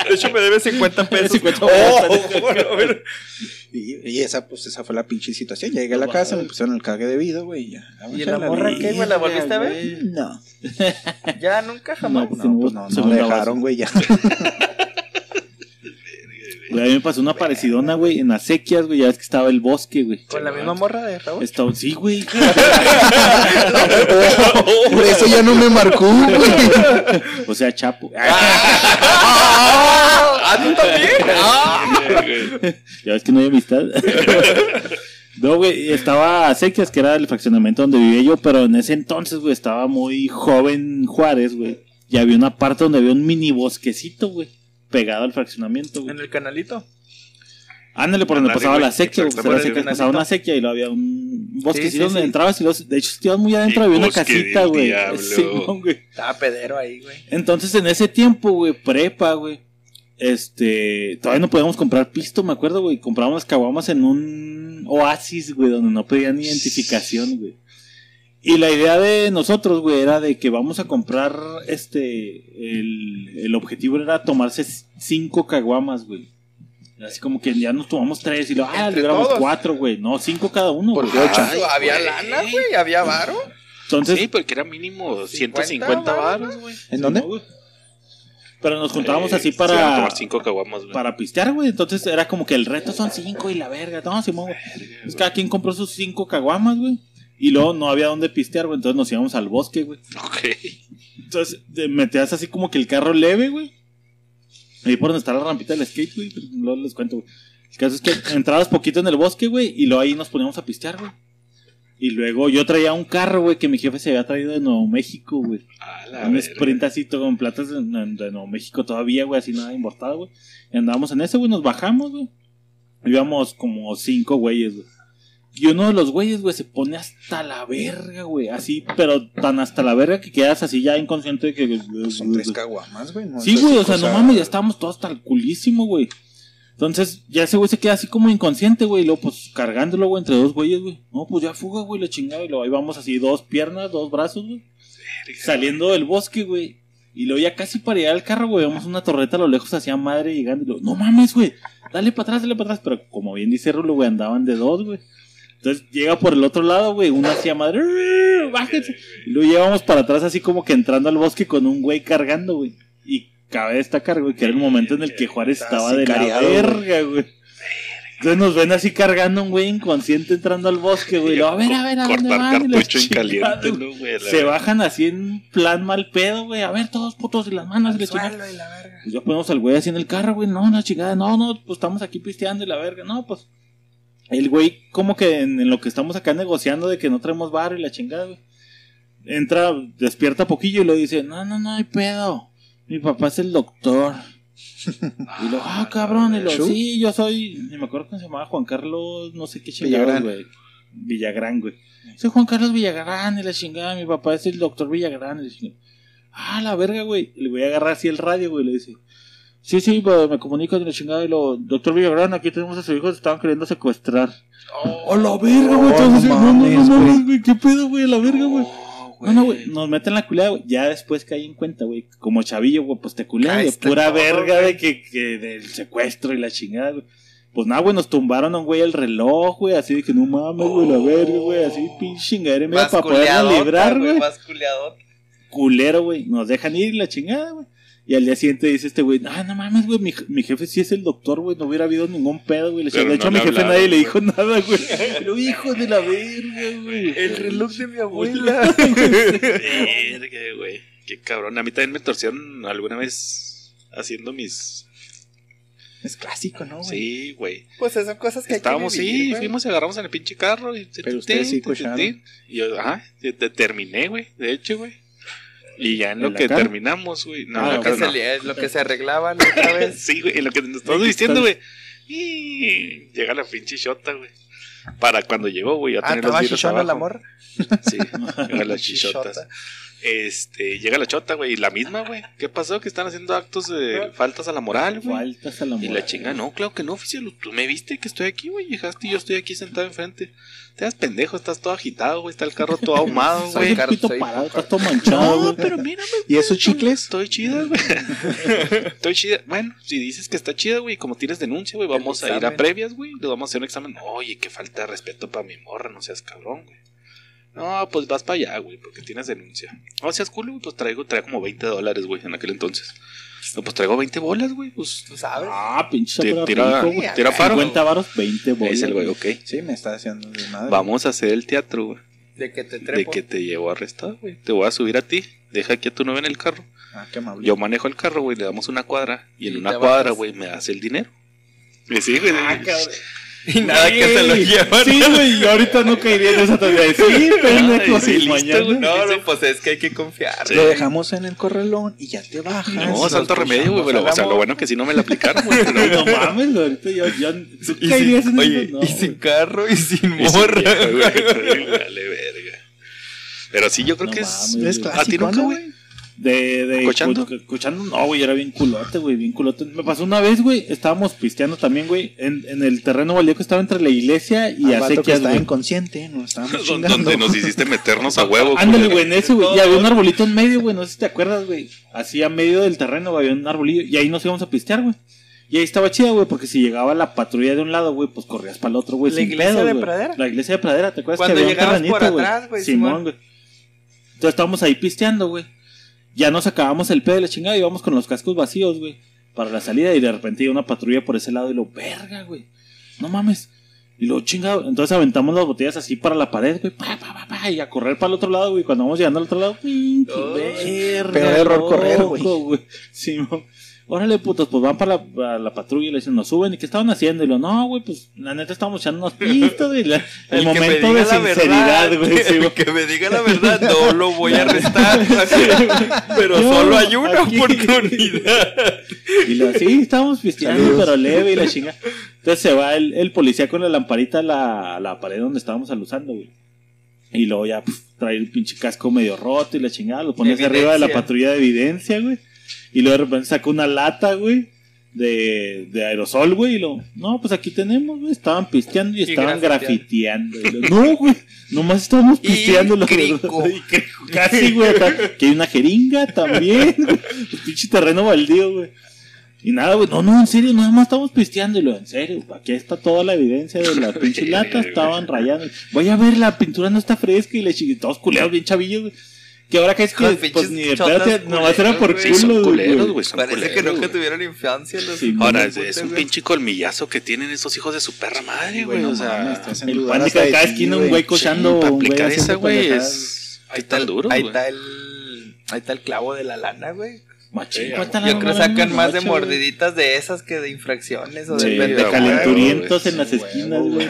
De hecho, me debes 50 pesos. 50 oh, bueno, bueno. Y, y esa, pues, esa fue la pinche situación. Llegué a la casa, me pusieron el cargue debido, güey, y ya. ¿Y la morra qué, güey? ¿La volviste a ver? No, Ya, nunca, jamás. No, no, pues no, no Segunda dejaron, güey, ya. Güey, a mí me pasó una parecidona, güey, en las sequias, güey, ya ves que estaba el bosque, güey. Con la misma morra de Raúl. Estaba, sí, güey. Por eso ya no me marcó, güey. O sea, Chapo. ¡Ah, tú también! Ya ves que no hay amistad. No, güey, estaba a Sequias, que era el fraccionamiento donde vivía yo, pero en ese entonces, güey, estaba muy joven Juárez, güey. Y había una parte donde había un mini bosquecito, güey, pegado al fraccionamiento, güey. En el canalito. Ándale, por donde pasaba la sequía, canalito. pasaba una sequía y luego había un Sí, sí, donde sí. entrabas y los, de hecho, si ibas muy adentro, había una bosque casita, güey. Simón, güey. Estaba pedero ahí, güey. Entonces, en ese tiempo, güey, prepa, güey. Este, todavía no podíamos comprar pisto, me acuerdo, güey. Comprábamos las caguamas en un oasis, güey, donde no pedían identificación, güey. Y la idea de nosotros, güey, era de que vamos a comprar, este, el, el objetivo era tomarse cinco caguamas, güey. Así como que ya nos tomamos tres y lo, ah, libramos todos. cuatro, güey. No, cinco cada uno, güey. Ah, Ay, había güey. lana, güey. Había varo. Entonces, Sí, porque era mínimo 50 150 varos, güey. ¿En dónde? no. Pero nos juntábamos Eh, así se iban a para, tomar cinco caguamas, güey. para pistear, güey. Entonces era como que el reto son cinco y la verga. No, Simón, güey. Pues cada quien compró sus cinco caguamas, güey. Y luego no había dónde pistear, güey. Entonces nos íbamos al bosque, güey. Ok. Entonces te metías así como que el carro leve, güey. Ahí por donde está la rampita del skate, güey. pero Luego les cuento, güey. El caso es que entrabas poquito en el bosque, güey, y luego ahí nos poníamos a pistear, güey. Y luego yo traía un carro, güey, que mi jefe se había traído de Nuevo México, güey. Un verga. sprint así todo con platas de, de Nuevo México todavía, güey, así nada importado, güey. Y andábamos en ese, güey, nos bajamos, güey. Íbamos como cinco güeyes, güey. Y uno de los güeyes, güey, se pone hasta la verga, güey. Así, pero tan hasta la verga que quedas así ya inconsciente de que... Son tres caguamas, güey. no Sí, güey, o sea, no mames, ya estábamos todos hasta el culísimo, güey. Entonces, ya ese güey se queda así como inconsciente, güey. Y luego, pues, cargándolo, güey, entre dos güeyes, güey. No, pues ya fuga, güey, la chingada. Y luego ahí vamos así, dos piernas, dos brazos, güey. Saliendo del bosque, güey. Y luego ya casi para llegar al carro, güey, vemos una torreta a lo lejos hacia madre llegando. Y luego, no mames, güey, dale para atrás, dale para atrás. Pero como bien dice Rulo, güey, andaban de dos, güey. Entonces llega por el otro lado, güey, una hacia madre, "Rrr, bájense. Y luego llegamos para atrás así como que entrando al bosque con un güey cargando, güey. Y cabe destacar, güey, que era el momento en el que Juárez estaba de la verga, güey. Entonces nos ven así cargando un güey inconsciente entrando al bosque, güey. A ver, a ver, ¿a dónde Cortar van? En caliente, güey. ¿no, güey? Se verga. bajan así en plan mal pedo, güey. A ver, todos putos y las manos y. Suelo y la verga. Pues ya ponemos al güey así en el carro, güey. No, la chingada, no, no, pues estamos aquí pisteando y la verga. No, pues. El güey, como que en, en lo que estamos acá negociando de que no traemos bar y la chingada, güey. Entra, despierta poquillo y lo dice: No, no, no hay pedo. Mi papá es el doctor. Y lo, ah, cabrón, y lo, sí, yo soy, ni me acuerdo cómo se llamaba, Juan Carlos, no sé qué chingada, güey. Villagrán, güey. Soy Juan Carlos Villagrán y la chingada, mi papá es el doctor Villagrán y la chingada. Ah, la verga, güey. Le voy a agarrar así el radio, güey, le dice. Sí, sí, me comunico de la chingada y lo, doctor Villagrán, aquí tenemos a su hijo, se estaban queriendo secuestrar. ¡Oh, la verga, güey! Oh, no no, no, no, no, ¿qué pedo, güey? La verga, güey. Oh, No, no, güey, nos meten la culea, güey. Ya después caí en cuenta, güey. Como chavillo, güey, pues te culean de pura todo, verga güey. de que, que del secuestro y la chingada, güey. Pues nada, güey, nos tumbaron a un güey el reloj, güey. Así de que no mames, güey, la verga, güey. Así pinche chingadera, para poderla librar, güey. Culero, güey. Nos dejan ir y la chingada, güey. Y al día siguiente dice este güey, ah, no mames, güey, mi, mi jefe sí es el doctor, güey, no hubiera habido ningún pedo, güey. De hecho, no a mi jefe hablaron, nadie le dijo nada, güey. Pero hijo de la verga, güey. El reloj de mi abuela. Verga, güey. Qué cabrón. A mí también me torcieron alguna vez haciendo mis. Es clásico, ¿no, güey? Sí, güey. pues esas son cosas que Estábamos, hay que vivir, sí, güey. fuimos y agarramos en el pinche carro. Y Pero ustedes sí. Y yo, ajá, te- te- terminé, güey. De hecho, güey. Y ya en ¿En lo que cara? terminamos, güey. No, Ah, Lo que, se, no. lo que se arreglaba la otra vez. Sí, güey, en lo que nos estamos diciendo, güey. Y llega la pinche shota, güey. Para cuando llegó, güey, a Ah, tener los la abajo. morra. Sí, llega las chichotas. Este, llega la chota, güey, y la misma, güey. ¿Qué pasó? Que están haciendo actos de faltas a la moral, güey. Faltas a la Y moral. la chinga, no, claro que no, oficial. Tú me viste que estoy aquí, güey. Llegaste y yo estoy aquí sentado enfrente. Te das pendejo, estás todo agitado, güey. Está el carro todo ahumado, güey. pito soy- parado, estás todo manchado, No, pero mírame. ¿Y esos chicles? Estoy chida, güey. Estoy chida. Bueno, si dices que está chida, güey, como tienes denuncia, güey, vamos a ir a previas, güey. Le vamos a hacer un examen. Oye, qué falta de respeto para mi morra, no seas cabrón, güey. No, pues vas para allá, güey, porque tienes denuncia. No seas culo, güey, pues traigo, traigo como 20 dólares, güey, en aquel entonces. No, pues traigo 20 bolas, güey, pues. Tú sabes. Ah, pinche tira, rico, güey. tira paro. 50 varos, 20 bolas. Es el güey, ok. Sí, me está haciendo desmadre. Vamos a hacer el teatro, güey. De que te De trepo. que te llevo arrestado, güey. Te voy a subir a ti. Deja aquí a tu novia en el carro. Ah, qué amable. Yo manejo el carro, güey. Le damos una cuadra. Y en Y una cuadra, güey, me das el dinero. Y sí, güey. Y nada que se lo llevan. Sí, güey, y ahorita no caería en esa todavía. Sí, pendejo, sí, listo, mañana. güey. No, no, pues es que hay que confiar. Sí. Lo dejamos en el corralón y ya te bajas. No, santo remedio, güey. O sea, lo bueno que sí no me la aplicaron, güey. No mames, ahorita yo, yo ¿tú Y caerías sin, en oye, eso? No, y sin güey. carro y sin morra. güey, Vale, verga. Pero sí, yo creo No que mames, es. Es güey. ¿A ti clásico, nunca, ¿no, güey? De, de ¿Cochando? cu- Cochando, no, güey, era bien culote, güey, bien culote. Me pasó una vez, güey, estábamos pisteando también, güey, en, en el terreno baldío que estaba entre la iglesia y que acequias, estaba güey. inconsciente, nos estábamos Donde chingando. nos hiciste meternos a huevo. Ándale, güey, en eso, güey. Y había un arbolito en medio, güey. No sé si te acuerdas, güey. Así a medio del terreno, güey, había un arbolillo. Y ahí nos íbamos a pistear, güey. Y ahí estaba chida, güey, porque si llegaba la patrulla de un lado, güey, pues corrías para el otro, güey. ¿La sin iglesia de. Pradera? La iglesia de Pradera, ¿te acuerdas Cuando que había llegabas por atrás, güey, Simón, Simón. güey. Entonces estábamos ahí pisteando, güey. Ya nos acabamos el pedo de la chingada y íbamos con los cascos vacíos, güey. Para la salida y de repente iba una patrulla por ese lado y lo, verga, güey. No mames. Y lo chingado. Entonces aventamos las botellas así para la pared, güey. Pa, pa, pa, pa, y a correr para el otro lado, güey. Cuando vamos llegando al otro lado, pinche Oh, verga, error correr, güey. Sí, órale putos, pues van para la, para la patrulla y le dicen, nos suben, ¿y qué estaban haciendo? Y lo, no, güey, pues la neta estábamos echando unos pistos, y la- el, momento de sinceridad, güey. sí, güey. que me diga la verdad, no lo voy a arrestar. Pero Yo, solo hay una aquí. oportunidad. Y lo, sí, estábamos pisteando, pero leve y la chinga. Entonces se va el, el policía con la lamparita a la, a la pared donde estábamos aluzando, güey. Y luego ya pf, trae el pinche casco medio roto y la chingada, lo pone hacia arriba de la patrulla de evidencia, güey. Y luego de repente saca una lata, güey, de, de aerosol, güey. Y lo, no, pues aquí tenemos, güey. Estaban pisteando y, Y estaban grafiteando. grafiteando. Y lo, no, güey, nomás estábamos pisteando. crico. Y crico, Casi, güey. Que hay una jeringa también, güey. El pinche terreno baldío, güey. Y nada, güey, no, no, en serio, nada más estamos pisteando. Y lo, en serio, aquí está toda la evidencia de la pinche lata, estaban rayando. Voy a ver, la pintura no está fresca y le chiquitos todos culeados bien chavillos, güey. Que ahora que es que, pues ni de te- nomás era por culeros, Sí, son culo, culeros, güey. Parece que culeros, nunca güey. tuvieron infancia los Sí, hijos Ahora, es, un pinche colmillazo que tienen esos hijos de su perra madre, güey. O sea, El pan de cada esquina un güey cochando. para aplicar esa, güey, es. Ahí Está el, duro, ahí güey. está el ahí está el clavo de la lana, güey. Machín, Sí, Yo creo que sacan más de mordiditas de esas que de infracciones o Sí, de calenturientos en las esquinas, güey.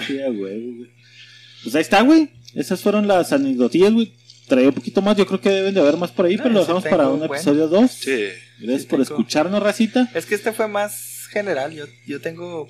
Pues ahí está, güey. Esas fueron las anecdotillas, güey. Traía un poquito más. Yo creo que deben de haber más por ahí, No, pero lo ese dejamos para un buen. episodio 2. Sí. Gracias Sí, por tengo. escucharnos, racita. Es que este fue más general. Yo, yo tengo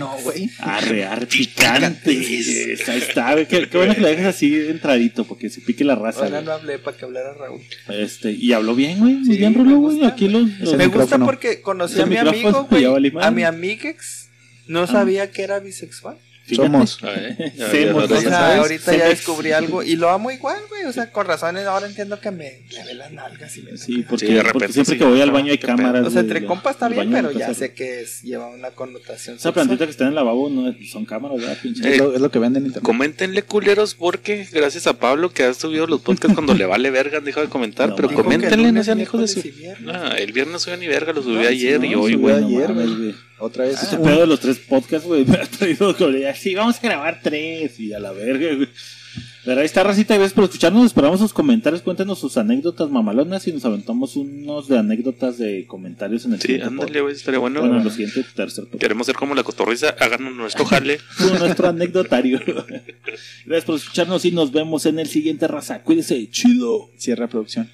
No, güey. Arre, arre, picantes. Ahí está, güey. Qué, qué bueno que lo dejes así entradito, porque se pique la raza. Ahora no hablé para que hablara Raúl. Este, y habló bien, güey. Muy Sí, bien, Rulo, güey. Aquí los. los- Me gusta porque conocí Ese a mi amigo, güey. A mi amiguex. No sabía que era bisexual. Fíjate. Somos. A ver, ya- Sí, ya- O sea, ahorita Se ya descubrí algo y lo amo igual, güey. O sea, con razones ahora entiendo que me, me ve las nalgas y me Sí, porque, Sí, de porque repente siempre sí. que voy al baño hay Qué pedo. cámaras. O sea, entre ya. compas está bien, pero ya sé que es, lleva una connotación Esa plantita que está en el lavabo no es- son cámaras, ¿verdad? Pinche. Eh, Es lo, es lo que venden en internet. Coméntenle culeros porque gracias a Pablo que ha subido los podcasts cuando le vale verga han dejado de comentar, No, pero coméntenle, no sean hijos de su... Ah, el viernes subió ni verga, lo subí ayer y hoy, güey. ayer, güey. Otra vez. Este pedo de los tres podcasts, güey, me ha traído con ella. Sí, vamos a grabar tres y a la verga, güey. Pero ahí está, racita, gracias por escucharnos. Esperamos sus comentarios. Cuéntenos sus anécdotas mamalonas y nos aventamos unos de anécdotas de comentarios en el Sí, siguiente ándale, güey, estaría bueno. Bueno, en el siguiente tercer podcast. Queremos ser como la cotorriza, háganos nuestro jale. Nuestro anecdotario. gracias por escucharnos y nos vemos en el siguiente raza. Cuídense, chido. Cierra producción.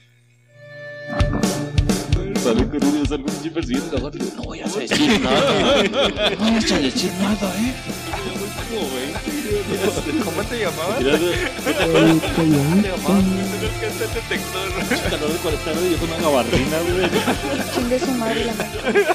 Sale con. No voy a decir nada. No voy a decir nada, eh. ¿Cómo te llamabas? Mira, Te llamabas el detector. calor de 40 grados y yo con una gabardina, güey. Chingue su madre la madre.